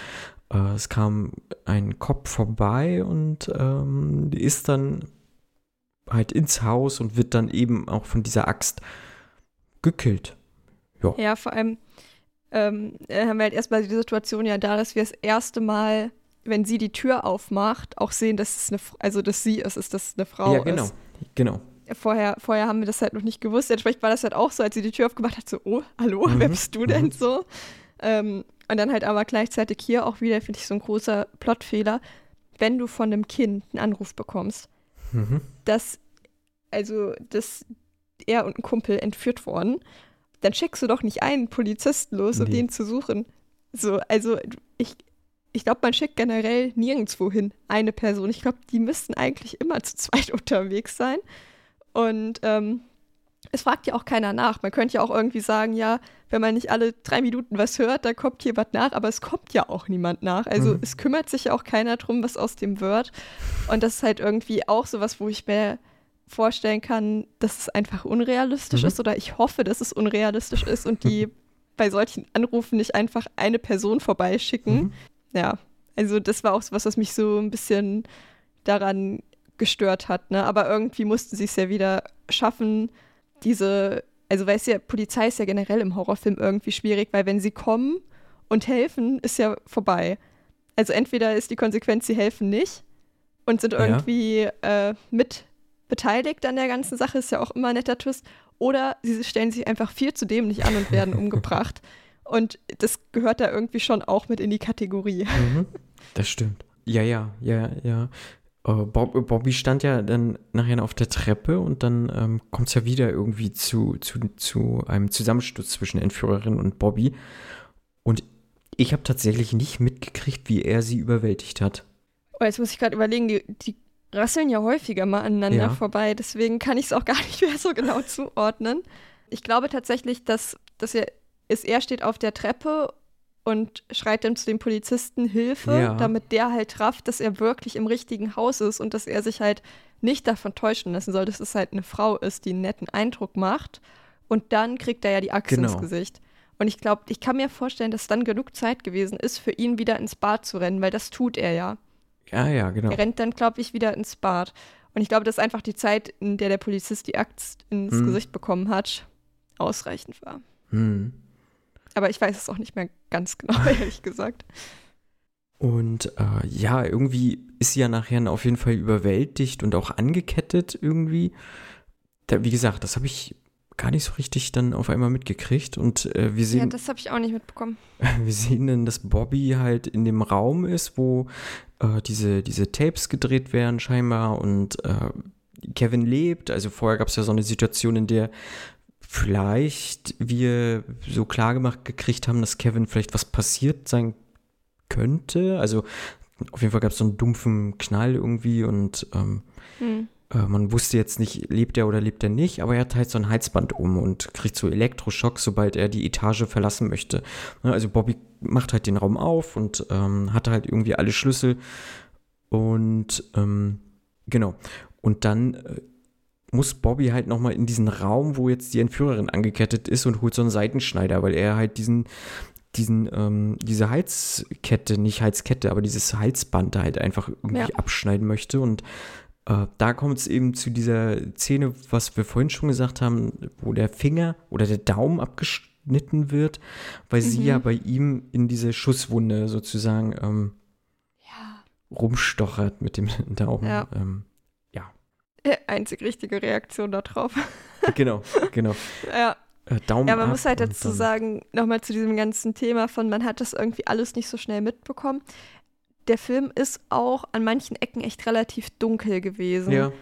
äh, es kam ein Cop vorbei und ähm, ist dann halt ins Haus und wird dann eben auch von dieser Axt gekillt. Ja, vor allem ähm, äh, haben wir halt erstmal die Situation ja da, dass wir das erste Mal, wenn sie die Tür aufmacht, auch sehen, dass es eine, also dass sie es ist, dass es eine Frau ja, genau. ist. Genau. Vorher, vorher haben wir das halt noch nicht gewusst. Entsprechend war das halt auch so, als sie die Tür aufgemacht hat, so, oh, hallo, Mhm, wer bist du denn mhm. so? Ähm, und dann halt aber gleichzeitig hier auch wieder, finde ich, so ein großer Plotfehler, wenn du von einem Kind einen Anruf bekommst, Mhm. dass, also, dass er und ein Kumpel entführt worden, dann schickst du doch nicht einen Polizisten los, um Nee. den zu suchen. So, also ich, ich glaube, man schickt generell nirgendwo hin eine Person. Ich glaube, die müssten eigentlich immer zu zweit unterwegs sein. Und ähm, es fragt ja auch keiner nach. Man könnte ja auch irgendwie sagen, ja, wenn man nicht alle drei Minuten was hört, dann kommt hier was nach, aber es kommt ja auch niemand nach. Also Mhm. es kümmert sich ja auch keiner drum, was aus dem wird. Und das ist halt irgendwie auch sowas, wo ich mir vorstellen kann, dass es einfach unrealistisch Mhm. ist oder ich hoffe, dass es unrealistisch ist und die bei solchen Anrufen nicht einfach eine Person vorbeischicken. Mhm. Ja, also das war auch so was, was mich so ein bisschen daran gestört hat. Ne? Aber irgendwie mussten sie es ja wieder schaffen, diese, also weißt du ja, Polizei ist ja generell im Horrorfilm irgendwie schwierig, weil wenn sie kommen und helfen, ist ja vorbei. Also entweder ist die Konsequenz, sie helfen nicht und sind Ja. irgendwie äh, mit beteiligt an der ganzen Sache, ist ja auch immer ein netter Twist. Oder sie stellen sich einfach viel zu dämlich an und werden umgebracht. Und das gehört da irgendwie schon auch mit in die Kategorie. Mhm. Das stimmt. Ja, ja, ja, ja. Äh, Bob, Bobby stand ja dann nachher auf der Treppe und dann ähm, kommt es ja wieder irgendwie zu, zu, zu einem Zusammensturz zwischen Entführerin und Bobby. Und ich habe tatsächlich nicht mitgekriegt, wie er sie überwältigt hat. Oh, jetzt muss ich gerade überlegen, die, die rasseln ja häufiger mal aneinander Ja. vorbei, deswegen kann ich es auch gar nicht mehr so genau zuordnen. Ich glaube tatsächlich, dass, dass er, ist, er steht auf der Treppe und schreit dann zu dem Polizisten Hilfe, Ja. damit der halt rafft, dass er wirklich im richtigen Haus ist und dass er sich halt nicht davon täuschen lassen soll, dass es halt eine Frau ist, die einen netten Eindruck macht. Und dann kriegt er ja die Axt ins Genau. Gesicht. Und ich glaube, ich kann mir vorstellen, dass dann genug Zeit gewesen ist, für ihn wieder ins Bad zu rennen, weil das tut er ja. Ja, ja, genau. Er rennt dann, glaube ich, wieder ins Bad. Und ich glaube, dass einfach die Zeit, in der der Polizist die Axt ins Hm. Gesicht bekommen hat, ausreichend war. Hm. Aber ich weiß es auch nicht mehr ganz genau, ehrlich gesagt. Und äh, ja, irgendwie ist sie ja nachher auf jeden Fall überwältigt und auch angekettet irgendwie. Da, wie gesagt, das habe ich gar nicht so richtig dann auf einmal mitgekriegt. Und äh, wir Ja, sehen, das habe ich auch nicht mitbekommen. wir sehen dann, dass Bobby halt in dem Raum ist, wo äh, diese, diese Tapes gedreht werden scheinbar und äh, Kevin lebt. Also vorher gab es ja so eine Situation, in der vielleicht wir so klar gemacht gekriegt haben, dass Kevin vielleicht was passiert sein könnte. Also auf jeden Fall gab es so einen dumpfen Knall irgendwie und ähm, Hm. äh, man wusste jetzt nicht, lebt er oder lebt er nicht, aber er hat halt so ein Halsband um und kriegt so Elektroschock, sobald er die Etage verlassen möchte. Ne, Also Bobby macht halt den Raum auf und ähm, hat halt irgendwie alle Schlüssel und ähm, genau. Und dann äh, muss Bobby halt nochmal in diesen Raum, wo jetzt die Entführerin angekettet ist und holt so einen Seitenschneider, weil er halt diesen diesen, ähm, diese Halskette, nicht Halskette, aber dieses Halsband da halt einfach irgendwie Ja. abschneiden möchte. Und äh, da kommt es eben zu dieser Szene, was wir vorhin schon gesagt haben, wo der Finger oder der Daumen abgeschnitten wird, weil sie Mhm. ja bei ihm in diese Schusswunde sozusagen ähm, Ja. rumstochert mit dem Daumen. Ja. Ähm, Äh, Einzig richtige Reaktion darauf. genau, genau. ja. äh, Daumen Ja, man muss halt dazu sagen, nochmal zu diesem ganzen Thema von, man hat das irgendwie alles nicht so schnell mitbekommen. Der Film ist auch an manchen Ecken echt relativ dunkel gewesen. Ja,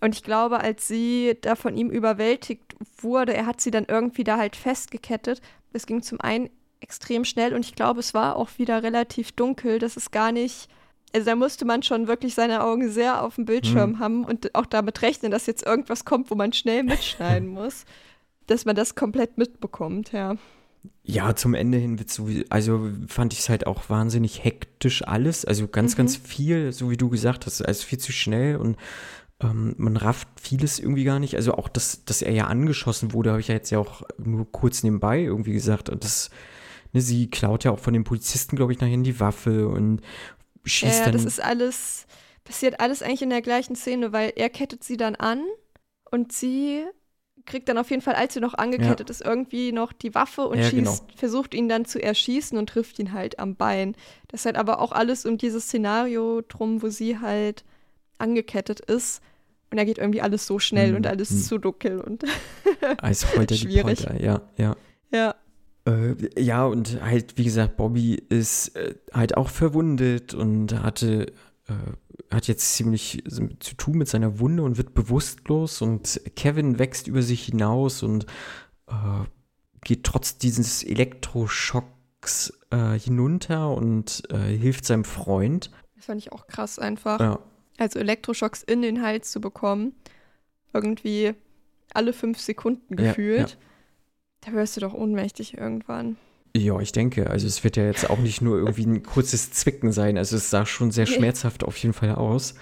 Und ich glaube, als sie da von ihm überwältigt wurde, er hat sie dann irgendwie da halt festgekettet. Das ging zum einen extrem schnell und ich glaube, es war auch wieder relativ dunkel. Das ist gar nicht. Also da musste man schon wirklich seine Augen sehr auf dem Bildschirm Mhm. haben und auch damit rechnen, dass jetzt irgendwas kommt, wo man schnell mitschneiden muss, dass man das komplett mitbekommt, ja. Ja, zum Ende hin wird so, also fand ich es halt auch wahnsinnig hektisch alles, also ganz, Mhm. ganz viel, so wie du gesagt hast, also viel zu schnell und ähm, man rafft vieles irgendwie gar nicht. Also auch, dass, dass er ja angeschossen wurde, habe ich ja jetzt ja auch nur kurz nebenbei irgendwie gesagt. Und das, ne, sie klaut ja auch von den Polizisten, glaube ich, nachher die Waffe und schießt Ja, dann. das ist alles, passiert alles eigentlich in der gleichen Szene, weil er kettet sie dann an und sie kriegt dann auf jeden Fall, als sie noch angekettet ist, irgendwie noch die Waffe und Ja, schießt, genau. versucht ihn dann zu erschießen und trifft ihn halt am Bein. Das ist halt aber auch alles um dieses Szenario drum, wo sie halt angekettet ist. Und da geht irgendwie alles so schnell Mhm, und alles mhm. zu dunkel und als Polter die schwierig. Polter, ja, ja. ja. Äh, ja, und halt, wie gesagt, Bobby ist äh, halt auch verwundet und hatte, äh, hat jetzt ziemlich zu tun mit seiner Wunde und wird bewusstlos und Kevin wächst über sich hinaus und äh, geht trotz dieses Elektroschocks äh, hinunter und äh, hilft seinem Freund. Das fand ich auch krass einfach. Ja, also Elektroschocks in den Hals zu bekommen, irgendwie alle fünf Sekunden Ja, gefühlt, da wirst du doch ohnmächtig irgendwann. ja, ich denke, also es wird ja jetzt auch nicht nur irgendwie ein kurzes Zwicken sein, also es sah schon sehr schmerzhaft auf jeden Fall aus.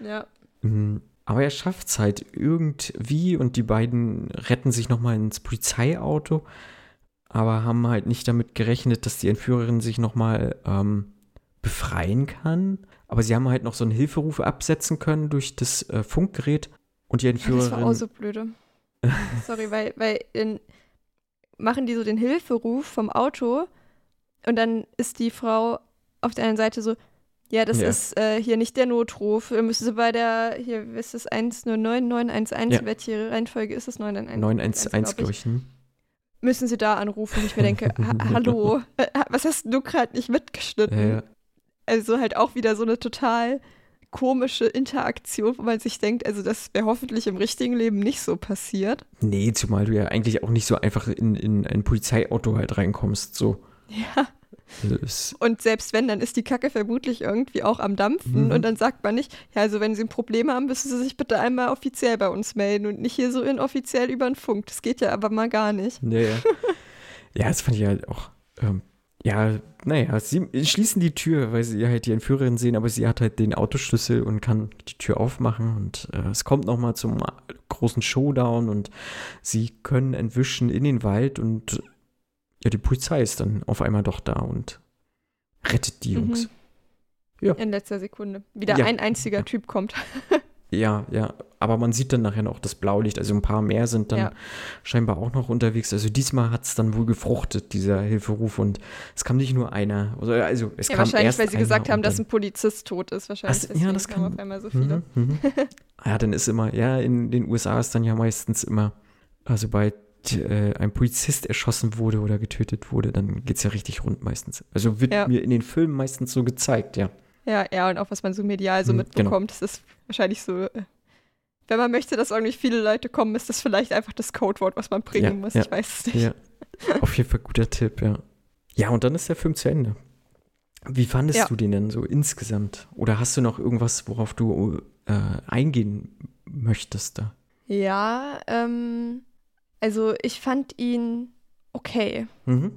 Ja. Mm, Aber er schafft es halt irgendwie und die beiden retten sich nochmal ins Polizeiauto, aber haben halt nicht damit gerechnet, dass die Entführerin sich nochmal ähm, befreien kann. Aber sie haben halt noch so einen Hilferuf absetzen können durch das äh, Funkgerät und die ja das Entführerin. war auch so blöde. Sorry, weil, weil in, machen die so den Hilferuf vom Auto und dann ist die Frau auf der einen Seite so, ja, das Ja. ist äh, hier nicht der Notruf. Wir müssen sie bei der, hier ist es 109 911, Ja. welche Reihenfolge ist es? 911, 911, glaube ich. Hm? Müssen sie da anrufen? Und ich mir denke, ha hallo, äh, was hast du gerade nicht mitgeschnitten? Ja. Also halt auch wieder so eine total komische Interaktion, wo man sich denkt, also das wäre hoffentlich im richtigen Leben nicht so passiert. Nee, zumal du ja eigentlich auch nicht so einfach in, in ein Polizeiauto halt reinkommst. So. Ja. Das, Und selbst wenn, dann ist die Kacke vermutlich irgendwie auch am Dampfen Mhm. und dann sagt man nicht, ja, also wenn Sie ein Problem haben, müssen Sie sich bitte einmal offiziell bei uns melden und nicht hier so inoffiziell über den Funk. Das geht ja aber mal gar nicht. Ja, ja. ja, das fand ich halt auch. Ähm, ja, naja, sie schließen die Tür, weil sie halt die Entführerin sehen, aber sie hat halt den Autoschlüssel und kann die Tür aufmachen und äh, es kommt nochmal zum großen Showdown und sie können entwischen in den Wald und ja, die Polizei ist dann auf einmal doch da und rettet die Jungs. Mhm. Ja. In letzter Sekunde. Wieder Ja. ein einziger Ja. Typ kommt. Ja, ja, aber man sieht dann nachher noch das Blaulicht, also ein paar mehr sind dann Ja. scheinbar auch noch unterwegs. Also diesmal hat es dann wohl gefruchtet, dieser Hilferuf und es kam nicht nur einer, also also es Ja, kam wahrscheinlich, erst weil sie gesagt haben, dass ein Polizist tot ist. Wahrscheinlich. Ach, ja, das kann- auf einmal so viele. Mhm, mhm. Ja, dann ist immer, ja, in den USA ist dann ja meistens immer, also sobald äh, ein Polizist erschossen wurde oder getötet wurde, dann geht es ja richtig rund meistens. Also wird Ja. mir in den Filmen meistens so gezeigt, ja. Ja, ja, und auch was man so medial so Mhm, mitbekommt, das ist wahrscheinlich so. äh, Wenn man möchte, dass irgendwie viele Leute kommen, ist das vielleicht einfach das Codewort, was man bringen Ja, muss. ja, Ich weiß es nicht. Ja, auf jeden Fall guter Tipp, ja. Ja, und dann ist der Film zu Ende. Wie fandest Ja. du den denn so insgesamt? Oder hast du noch irgendwas, worauf du äh, eingehen möchtest da? Ja, ähm, also ich fand ihn okay. Mhm.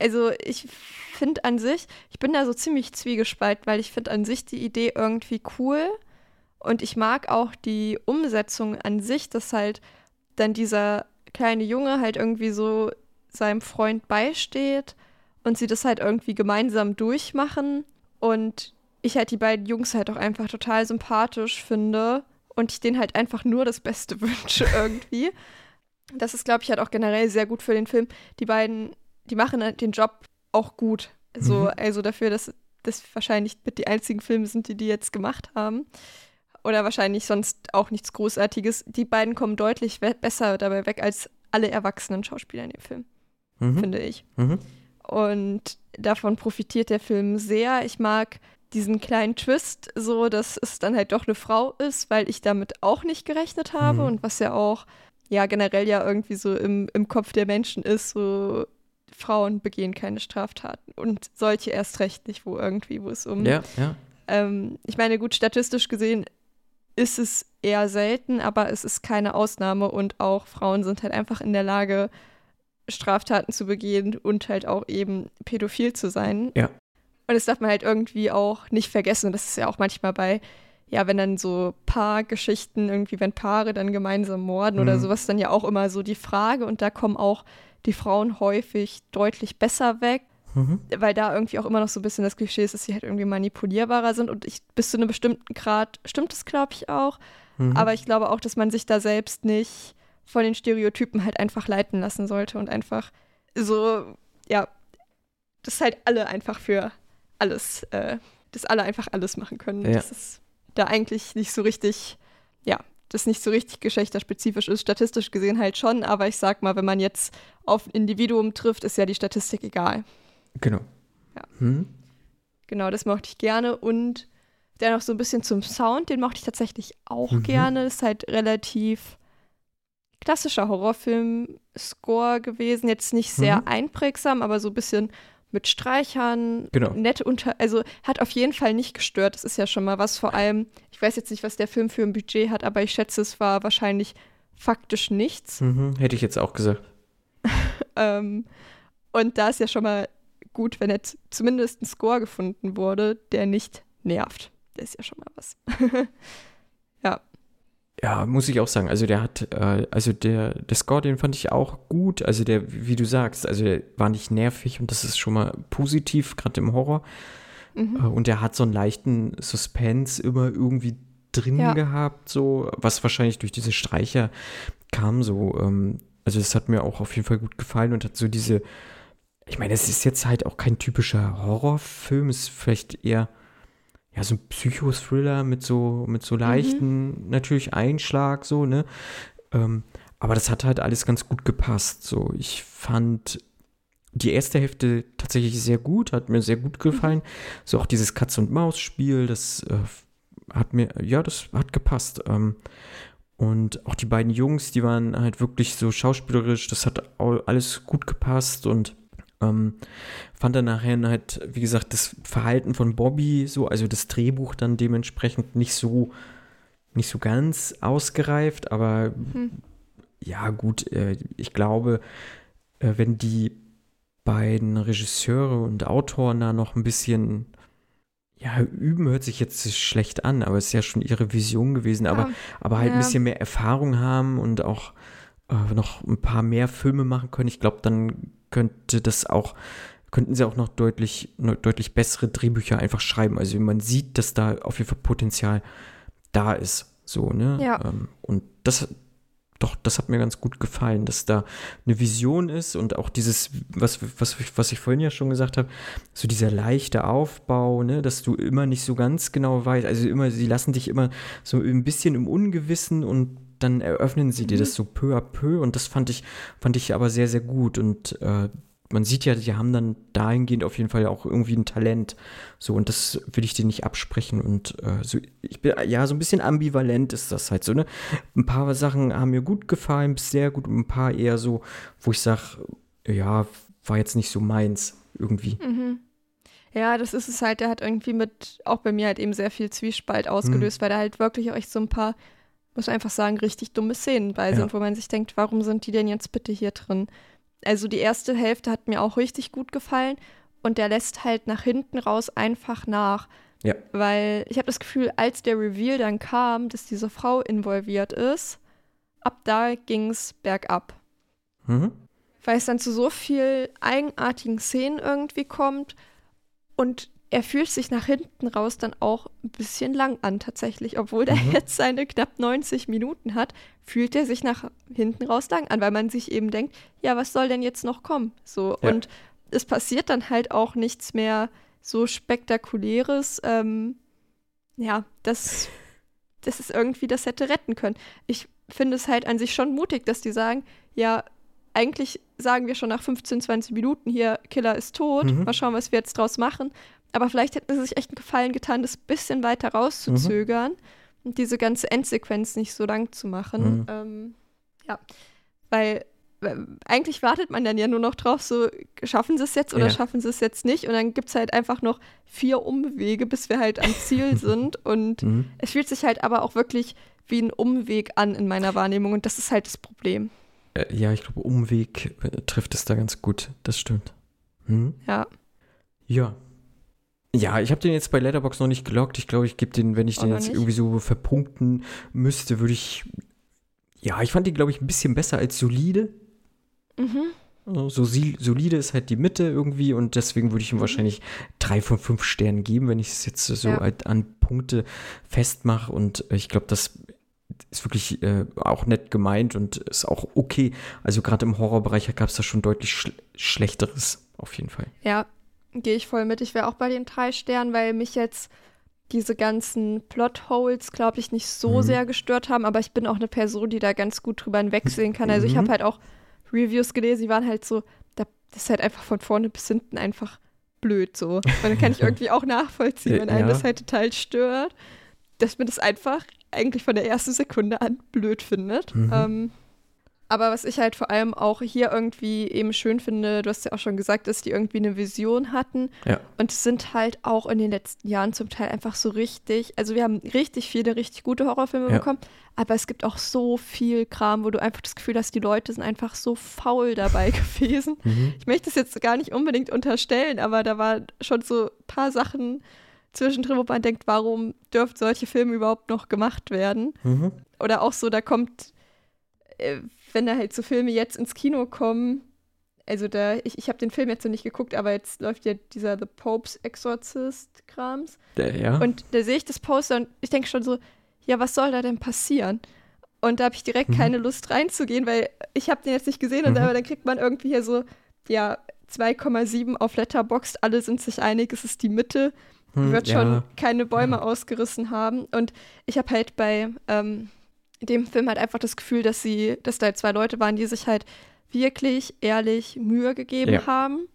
Also ich finde an sich, ich bin da so ziemlich zwiegespalten, weil ich finde an sich die Idee irgendwie cool und ich mag auch die Umsetzung an sich, dass halt dann dieser kleine Junge halt irgendwie so seinem Freund beisteht und sie das halt irgendwie gemeinsam durchmachen und ich halt die beiden Jungs halt auch einfach total sympathisch finde und ich denen halt einfach nur das Beste wünsche irgendwie. Das ist, glaube ich, halt auch generell sehr gut für den Film. Die beiden, die machen halt den Job auch gut. So, Mhm. also dafür, dass das wahrscheinlich mit die einzigen Filme sind, die die jetzt gemacht haben. Oder wahrscheinlich sonst auch nichts Großartiges. Die beiden kommen deutlich besser dabei weg als alle erwachsenen Schauspieler in dem Film, Mhm. finde ich. Mhm. Und davon profitiert der Film sehr. Ich mag diesen kleinen Twist, so dass es dann halt doch eine Frau ist, weil ich damit auch nicht gerechnet habe Mhm. und was ja auch ja generell ja irgendwie so im, im Kopf der Menschen ist, so Frauen begehen keine Straftaten und solche erst recht nicht, wo irgendwie, wo es um Ja, ja. ähm, ich meine, gut, statistisch gesehen ist es eher selten, aber es ist keine Ausnahme und auch Frauen sind halt einfach in der Lage, Straftaten zu begehen und halt auch eben pädophil zu sein. Ja. Und das darf man halt irgendwie auch nicht vergessen. Und das ist ja auch manchmal bei, ja, wenn dann so Paargeschichten, irgendwie, wenn Paare dann gemeinsam morden oder Mhm. sowas, dann ja auch immer so die Frage und da kommen auch die Frauen häufig deutlich besser weg Mhm. weil da irgendwie auch immer noch so ein bisschen das Klischee ist, dass sie halt irgendwie manipulierbarer sind und ich bis zu einem bestimmten Grad stimmt es, glaube ich, auch. Mhm. Aber ich glaube auch, dass man sich da selbst nicht von den Stereotypen halt einfach leiten lassen sollte und einfach so, ja, dass halt alle einfach für alles, äh, dass alle einfach alles machen können. Ja. Dass es da eigentlich nicht so richtig, ja, das nicht so richtig geschlechterspezifisch ist. Statistisch gesehen halt schon, aber ich sag mal, wenn man jetzt auf ein Individuum trifft, ist ja die Statistik egal. Genau. Ja. Mhm. Genau, das mochte ich gerne. Und dann noch so ein bisschen zum Sound, den mochte ich tatsächlich auch Mhm. gerne. Ist halt relativ klassischer Horrorfilm-Score gewesen. Jetzt nicht sehr Mhm. einprägsam, aber so ein bisschen mit Streichern. Genau. Nett unter, also hat auf jeden Fall nicht gestört. Das ist ja schon mal was. Vor allem, ich weiß jetzt nicht, was der Film für ein Budget hat, aber ich schätze, es war wahrscheinlich faktisch nichts. Mhm. Hätte ich jetzt auch gesagt. Ähm, und da ist ja schon mal gut, wenn jetzt zumindest ein Score gefunden wurde, der nicht nervt. Das ist ja schon mal was. Ja, muss ich auch sagen. Also der hat, äh, also der, der Score, den fand ich auch gut. Also der, wie du sagst, also der war nicht nervig und das ist schon mal positiv, gerade im Horror. Mhm. Äh, Und der hat so einen leichten Suspense immer irgendwie drin Ja. gehabt, so, was wahrscheinlich durch diese Streicher kam, so. Ähm, also das hat mir auch auf jeden Fall gut gefallen und hat so diese, ich meine, es ist jetzt halt auch kein typischer Horrorfilm, es ist vielleicht eher ja, so ein Psychothriller mit so, mit so leichten, natürlich Einschlag, so, ne? Ähm, aber das hat halt alles ganz gut gepasst. So, ich fand die erste Hälfte tatsächlich sehr gut, hat mir sehr gut gefallen. So auch dieses Katz-und-Maus-Spiel, das äh, hat mir, ja, das hat gepasst. Ähm, und auch die beiden Jungs, die waren halt wirklich so schauspielerisch, das hat alles gut gepasst und ähm, fand dann nachher halt, wie gesagt, das Verhalten von Bobby so, also das Drehbuch dann dementsprechend nicht so, nicht so ganz ausgereift, aber Hm. ja, gut, äh, ich glaube, äh, wenn die beiden Regisseure und Autoren da noch ein bisschen, ja, üben hört sich jetzt schlecht an, aber es ist ja schon ihre Vision gewesen, aber, Ja. aber halt ein Ja. bisschen mehr Erfahrung haben und auch äh, noch ein paar mehr Filme machen können. Ich glaube, dann könnte das auch, könnten sie auch noch deutlich, noch deutlich bessere Drehbücher einfach schreiben. Also man sieht, dass da auf jeden Fall Potenzial da ist. So, ne? Ja. Ähm, und das, doch, das hat mir ganz gut gefallen, dass da eine Vision ist und auch dieses, was, was, was ich vorhin ja schon gesagt habe, so dieser leichte Aufbau, ne, dass du immer nicht so ganz genau weißt, also immer, sie lassen dich immer so ein bisschen im Ungewissen und dann eröffnen sie dir das so peu à peu und das fand ich, fand ich aber sehr, sehr gut und äh, man sieht ja, die haben dann dahingehend auf jeden Fall auch irgendwie ein Talent. So, und das will ich dir nicht absprechen. Und äh, so, ich bin, ja, so ein bisschen ambivalent ist das halt so, ne? Ein paar Sachen haben mir gut gefallen, sehr gut, und ein paar eher so, wo ich sage, ja, war jetzt nicht so meins irgendwie. Mhm. Ja, das ist es halt, der hat irgendwie mit, auch bei mir halt eben sehr viel Zwiespalt ausgelöst, weil da halt wirklich auch echt so ein paar, muss man einfach sagen, richtig dumme Szenen bei Ja. sind, wo man sich denkt, warum sind die denn jetzt bitte hier drin? Also die erste Hälfte hat mir auch richtig gut gefallen und der lässt halt nach hinten raus einfach nach. Ja. Weil ich habe das Gefühl, als der Reveal dann kam, dass diese Frau involviert ist, ab da ging es bergab Mhm. weil es dann zu so viel eigenartigen Szenen irgendwie kommt und er fühlt sich nach hinten raus dann auch ein bisschen lang an tatsächlich, obwohl der Mhm. jetzt seine knapp 90 Minuten hat, fühlt er sich nach hinten raus lang an, weil man sich eben denkt, ja, was soll denn jetzt noch kommen? So Ja. und es passiert dann halt auch nichts mehr so spektakuläres, ähm, ja, das, das ist irgendwie das hätte retten können. Ich finde es halt an sich schon mutig, dass die sagen, ja, eigentlich sagen wir schon nach 15, 20 Minuten hier, Killer ist tot, Mhm. mal schauen, was wir jetzt draus machen. Aber vielleicht hätten sie sich echt einen Gefallen getan, das ein bisschen weiter rauszuzögern und diese ganze Endsequenz nicht so lang zu machen. Mhm. Ähm, ja, weil äh, eigentlich wartet man dann ja nur noch drauf, so schaffen sie es jetzt oder Ja. schaffen sie es jetzt nicht. Und dann gibt es halt einfach noch vier Umwege, bis wir halt am Ziel sind. Und Mhm. es fühlt sich halt aber auch wirklich wie ein Umweg an in meiner Wahrnehmung. Und das ist halt das Problem. Äh, ja, ich glaube, Umweg äh, trifft es da ganz gut. Das stimmt. Mhm. Ja. Ja. Ja, ich habe den jetzt bei Letterbox noch nicht gelockt. Ich glaube, ich gebe den, wenn ich Auch den jetzt nicht? irgendwie so verpunkten müsste, würde ich. Ja, ich fand den, glaube ich, ein bisschen besser als solide. Mhm. Also So solide ist halt die Mitte irgendwie und deswegen würde ich ihm Mhm. wahrscheinlich drei von fünf Sternen geben, wenn ich es jetzt so Ja. halt an Punkte festmache. Und ich glaube, das ist wirklich äh, auch nett gemeint und ist auch okay. Also gerade im Horrorbereich gab es da schon deutlich schl schlechteres, auf jeden Fall. Ja, gehe ich voll mit. Ich wäre auch bei den drei Sternen, weil mich jetzt diese ganzen Plotholes, glaube ich, nicht so Mhm. sehr gestört haben. Aber ich bin auch eine Person, die da ganz gut drüber hinwegsehen kann. Also ich Mhm. habe halt auch Reviews gelesen, die waren halt so, da, das ist halt einfach von vorne bis hinten einfach blöd so. Und dann kann ich irgendwie auch nachvollziehen, wenn Äh, einem ja. das halt total stört, dass man das einfach eigentlich von der ersten Sekunde an blöd findet. Mhm. Ähm, aber was ich halt vor allem auch hier irgendwie eben schön finde, du hast ja auch schon gesagt, dass die irgendwie eine Vision hatten. Ja. Und es sind halt auch in den letzten Jahren zum Teil einfach so richtig, also wir haben richtig viele richtig gute Horrorfilme Ja. bekommen, aber es gibt auch so viel Kram, wo du einfach das Gefühl hast, die Leute sind einfach so faul dabei gewesen. Mhm. Ich möchte das jetzt gar nicht unbedingt unterstellen, aber da waren schon so ein paar Sachen zwischendrin, wo man denkt, warum dürfen solche Filme überhaupt noch gemacht werden? Mhm. Oder auch so, da kommt, äh, wenn da halt so Filme jetzt ins Kino kommen, also da, ich, ich habe den Film jetzt noch nicht geguckt, aber jetzt läuft ja dieser The Pope's Exorcist-Krams. Der, ja. Und da sehe ich das Poster und ich denke schon so, ja, was soll da denn passieren? Und da habe ich direkt Mhm. keine Lust reinzugehen, weil ich habe den jetzt nicht gesehen und Mhm. aber dann kriegt man irgendwie hier so, ja, 2,7 auf Letterboxd, alle sind sich einig, es ist die Mitte, Hm, wird ja. schon keine Bäume Ja. ausgerissen haben. Und ich habe halt bei ähm, dem Film halt einfach das Gefühl, dass sie, dass da halt zwei Leute waren, die sich halt wirklich ehrlich Mühe gegeben Ja. haben,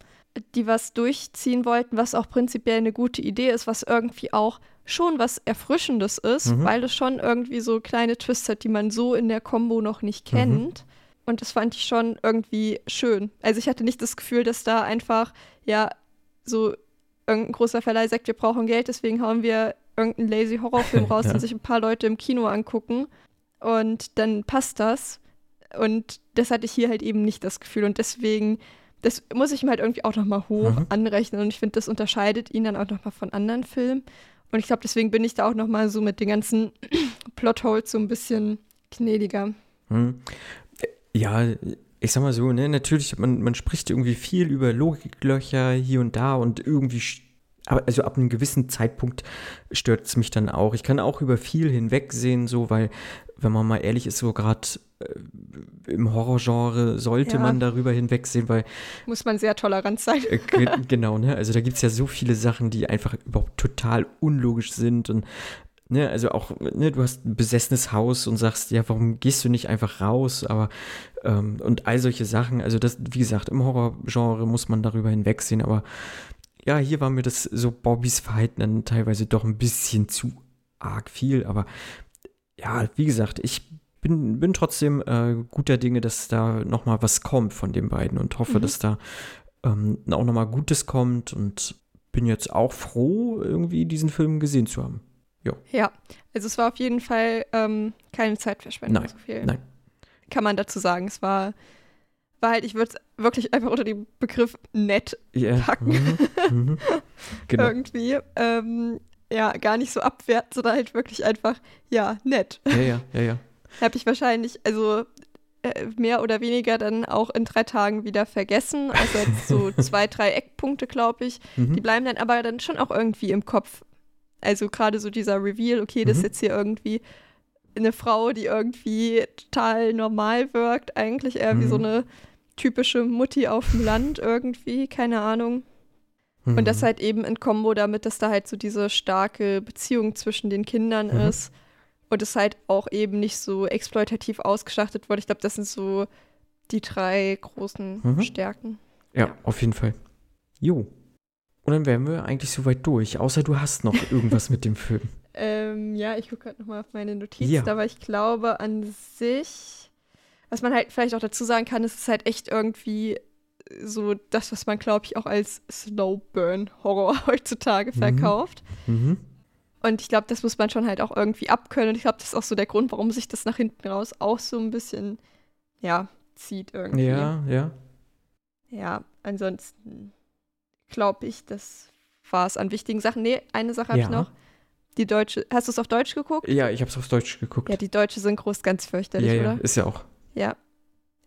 die was durchziehen wollten, was auch prinzipiell eine gute Idee ist, was irgendwie auch schon was Erfrischendes ist, Mhm. weil es schon irgendwie so kleine Twists hat, die man so in der Combo noch nicht Mhm. kennt. Und das fand ich schon irgendwie schön. Also ich hatte nicht das Gefühl, dass da einfach, ja, so irgendein großer Verleih sagt, wir brauchen Geld, deswegen hauen wir irgendeinen lazy Horrorfilm raus, Ja. den sich ein paar Leute im Kino angucken. Und dann passt das. Und das hatte ich hier halt eben nicht das Gefühl. Und deswegen, das muss ich ihm halt irgendwie auch nochmal hoch Mhm. anrechnen. Und ich finde, das unterscheidet ihn dann auch nochmal von anderen Filmen. Und ich glaube, deswegen bin ich da auch nochmal so mit den ganzen Plotholes so ein bisschen gnädiger. Hm. Ja, ich sag mal so, ne, natürlich, man, man spricht irgendwie viel über Logiklöcher hier und da und irgendwie, aber also ab einem gewissen Zeitpunkt stört es mich dann auch. Ich kann auch über viel hinwegsehen, so, weil, wenn man mal ehrlich ist, so gerade äh, im Horrorgenre sollte Ja. man darüber hinwegsehen, weil Muss man sehr tolerant sein. äh, ge- genau, ne? Also da gibt es ja so viele Sachen, die einfach überhaupt total unlogisch sind und ne, also auch, ne, du hast ein besessenes Haus und sagst, ja, warum gehst du nicht einfach raus? Aber ähm, und all solche Sachen, also das, wie gesagt, im Horrorgenre muss man darüber hinwegsehen, aber ja, hier war mir das so Bobbys Verhalten dann teilweise doch ein bisschen zu arg viel, aber ja, wie gesagt, ich bin, bin trotzdem äh, guter Dinge, dass da noch mal was kommt von den beiden und hoffe, Mhm. dass da ähm, auch noch mal Gutes kommt und bin jetzt auch froh, irgendwie diesen Film gesehen zu haben. Ja, also es war auf jeden Fall ähm, keine Zeitverschwendung. Nein, so viel nein. Kann man dazu sagen. Es war, war halt, ich würde es wirklich einfach unter dem Begriff nett Ja, Packen. mhm, mhm. Genau. irgendwie. Ähm, ja, gar nicht so abwertend, sondern halt wirklich einfach, ja, nett. Ja, ja, ja, ja. Habe ich wahrscheinlich, also äh, mehr oder weniger dann auch in drei Tagen wieder vergessen. Also so zwei, drei Eckpunkte, glaube ich. Die Mhm. bleiben dann aber dann schon auch irgendwie im Kopf. Also gerade so dieser Reveal, okay, das ist Mhm. jetzt hier irgendwie eine Frau, die irgendwie total normal wirkt, eigentlich eher wie so Mhm. eine typische Mutti auf dem Land irgendwie, keine Ahnung. Mhm. Und das halt eben in Kombo damit, dass da halt so diese starke Beziehung zwischen den Kindern Mhm. ist und es halt auch eben nicht so exploitativ ausgeschlachtet wurde. Ich glaube, das sind so die drei großen mhm. Stärken. Ja, ja, auf jeden Fall. Jo. Und dann wären wir eigentlich soweit durch, außer du hast noch irgendwas mit dem Film. Ähm, ja, ich gucke gerade nochmal auf meine Notizen, ja. aber ich glaube an sich, was man halt vielleicht auch dazu sagen kann, ist es halt echt irgendwie so das, was man, glaube ich, auch als Slowburn-Horror heutzutage mhm. verkauft. Mhm. Und ich glaube, das muss man schon halt auch irgendwie abkönnen. Und ich glaube, das ist auch so der Grund, warum sich das nach hinten raus auch so ein bisschen, ja, zieht irgendwie. Ja, ja. Ja, ansonsten glaube ich, das war es an wichtigen Sachen. Nee, eine Sache habe ja. ich noch. Die deutsche, hast du es auf Deutsch geguckt? Ja, ich habe es auf Deutsch geguckt. Ja, die deutsche Synchro ist ganz fürchterlich, ja, ja, oder? Ist ja auch. Ja.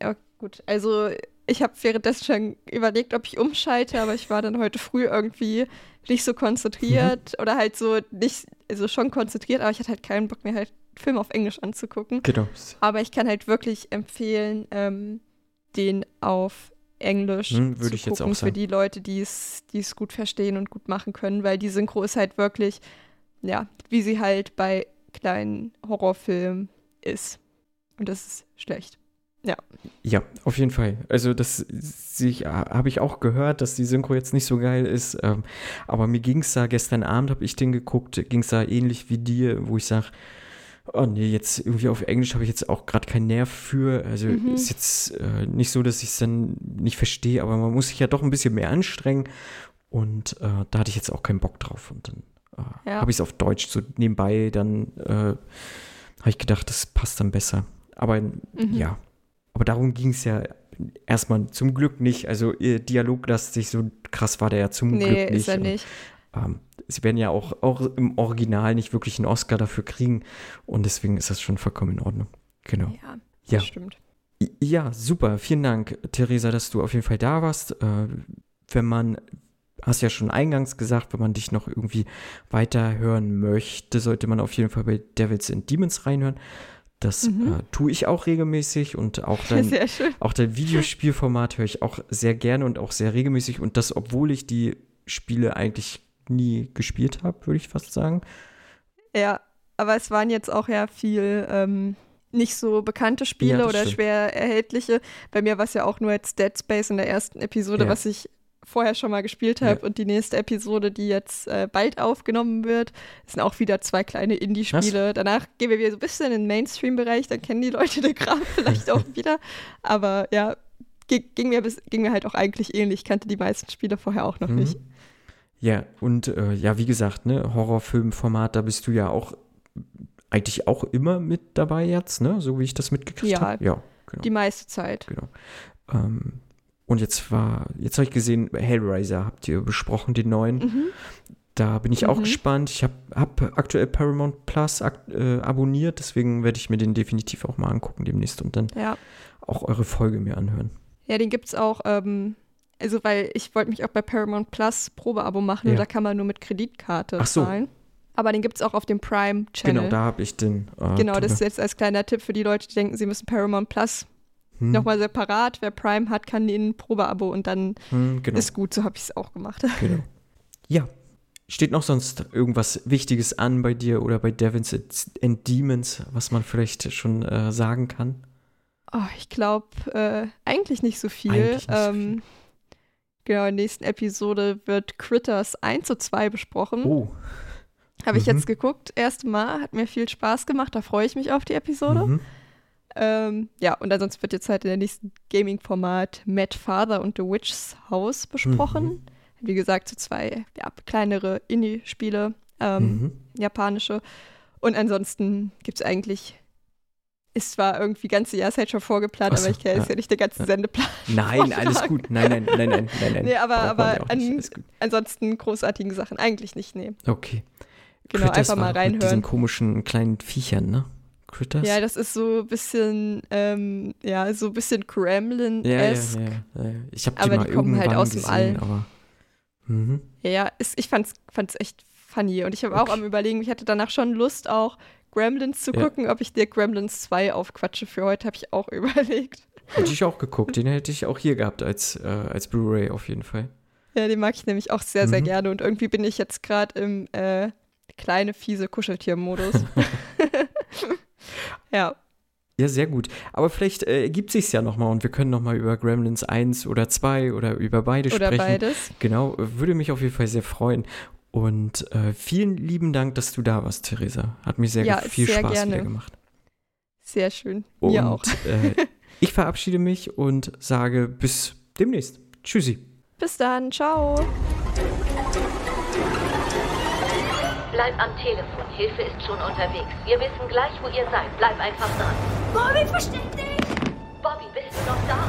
Ja, gut. Also, ich habe währenddessen schon überlegt, ob ich umschalte, aber ich war dann heute früh irgendwie nicht so konzentriert mhm. oder halt so nicht, also schon konzentriert, aber ich hatte halt keinen Bock mehr, halt Film auf Englisch anzugucken. Genau. Aber ich kann halt wirklich empfehlen, ähm, den auf Englisch hm, würde ich jetzt auch sagen. für die Leute, die es gut verstehen und gut machen können, weil die Synchro ist halt wirklich, ja, wie sie halt bei kleinen Horrorfilmen ist. Und das ist schlecht. Ja. Ja, auf jeden Fall. Also das habe ich auch gehört, dass die Synchro jetzt nicht so geil ist. Ähm, aber mir ging es da, gestern Abend habe ich den geguckt, ging es da ähnlich wie dir, wo ich sage, oh nee, jetzt irgendwie auf Englisch habe ich jetzt auch gerade keinen Nerv für. Also mhm. ist jetzt äh, nicht so, dass ich es dann nicht verstehe, aber man muss sich ja doch ein bisschen mehr anstrengen. Und äh, da hatte ich jetzt auch keinen Bock drauf. Und dann äh, ja. habe ich es auf Deutsch so nebenbei, dann äh, habe ich gedacht, das passt dann besser. Aber mhm. ja, aber darum ging es ja erstmal zum Glück nicht. Also ihr Dialoglastig so krass war der ja zum nee, Glück nicht. Nee, ist er nicht. Ähm, sie werden ja auch, auch im Original nicht wirklich einen Oscar dafür kriegen. Und deswegen ist das schon vollkommen in Ordnung. Genau. Ja, das ja. stimmt. Ja, super. Vielen Dank, Theresa, dass du auf jeden Fall da warst. Äh, wenn man, hast ja schon eingangs gesagt, wenn man dich noch irgendwie weiterhören möchte, sollte man auf jeden Fall bei Devils and Demons reinhören. Das mhm. äh, tue ich auch regelmäßig und auch dein, auch dein Videospielformat höre ich auch sehr gerne und auch sehr regelmäßig. Und das, obwohl ich die Spiele eigentlich nie gespielt habe, würde ich fast sagen. Ja, aber es waren jetzt auch ja viel ähm, nicht so bekannte Spiele ja, oder stimmt. schwer erhältliche. Bei mir war es ja auch nur jetzt Dead Space in der ersten Episode, ja. was ich vorher schon mal gespielt habe. Ja. Und die nächste Episode, die jetzt äh, bald aufgenommen wird, sind auch wieder zwei kleine Indie-Spiele. Danach gehen wir wieder so ein bisschen in den Mainstream-Bereich, dann kennen die Leute den Kram vielleicht auch wieder. Aber ja, ging mir, bis, ging mir halt auch eigentlich ähnlich. Ich kannte die meisten Spiele vorher auch noch mhm. nicht. Ja, und äh, ja, wie gesagt, ne, Horrorfilmformat, da bist du ja auch eigentlich auch immer mit dabei jetzt, ne? So wie ich das mitgekriegt habe. Ja, genau. Die meiste Zeit. Genau. Ähm, und jetzt war, jetzt habe ich gesehen, Hellraiser habt ihr besprochen, den neuen. Mhm. Da bin ich mhm. auch gespannt. Ich habe hab aktuell Paramount Plus äh, abonniert, deswegen werde ich mir den definitiv auch mal angucken demnächst und dann ja. auch eure Folge mir anhören. Ja, den gibt es auch ähm, also, weil ich wollte mich auch bei Paramount Plus Probeabo machen ja. und da kann man nur mit Kreditkarte Ach so. zahlen. Aber den gibt es auch auf dem Prime-Channel. Genau, da habe ich den. Äh, genau, das ist jetzt als kleiner Tipp für die Leute, die denken, sie müssen Paramount Plus hm. nochmal separat. Wer Prime hat, kann den Probeabo und dann hm, genau. ist gut. So habe ich es auch gemacht. Genau. Ja. Steht noch sonst irgendwas Wichtiges an bei dir oder bei Devils and Demons, was man vielleicht schon äh, sagen kann? Oh, ich glaube, äh, eigentlich nicht so viel. Eigentlich nicht so viel. Genau, in der nächsten Episode wird Critters 1 zu 2 besprochen. Oh. Habe ich mhm. jetzt geguckt, erste Mal, hat mir viel Spaß gemacht, da freue ich mich auf die Episode. Mhm. Ähm, ja, und ansonsten wird jetzt halt in der nächsten Gaming-Format Mad Father und The Witch's House besprochen. Mhm. Wie gesagt, so zwei ja, kleinere Indie-Spiele, ähm, mhm. japanische. Und ansonsten gibt es eigentlich ist zwar irgendwie ganze Jahreszeit schon vorgeplant, so, aber ich kenne ja. jetzt ja nicht den ganzen ja. Sendeplan. Nein, alles gut. Nein, nein, nein, nein, nein, nein. Nee, aber, aber an, ansonsten großartigen Sachen eigentlich nicht, nee. Okay. Genau, Critters einfach mal reinhören. Mit diesen komischen kleinen Viechern, ne? Critters? Ja, das ist so ein bisschen, ähm, ja, so ein bisschen Gremlin-esque. Ja, ja, ja, ja, Ich habe die aber mal die kommen halt aus dem All. Aber, mhm. Ja, ja, ist, ich fand's, fand's echt funny. Und ich habe okay. auch am überlegen, ich hatte danach schon Lust auch Gremlins zu gucken. Ja. Ob ich dir Gremlins 2 aufquatsche für heute, habe ich auch überlegt. Hätte ich auch geguckt. Den hätte ich auch hier gehabt als, äh, als Blu-ray auf jeden Fall. Ja, den mag ich nämlich auch sehr, sehr mhm. gerne. Und irgendwie bin ich jetzt gerade im äh, kleine, fiese Kuscheltier-Modus. ja. Ja, sehr gut. Aber vielleicht äh, ergibt sich ja nochmal und wir können nochmal über Gremlins 1 oder 2 oder über beide oder sprechen. Oder beides. Genau, würde mich auf jeden Fall sehr freuen. Und äh, vielen lieben Dank, dass du da warst, Theresa. Hat mir sehr ja, viel sehr Spaß gerne. wieder gemacht. Sehr schön. Und, Mir auch. äh, ich verabschiede mich und sage bis demnächst. Tschüssi. Bis dann. Ciao. Bleib am Telefon. Hilfe ist schon unterwegs. Wir wissen gleich, wo ihr seid. Bleib einfach dran. Bobby, versteck dich! Bobby, bist du noch da?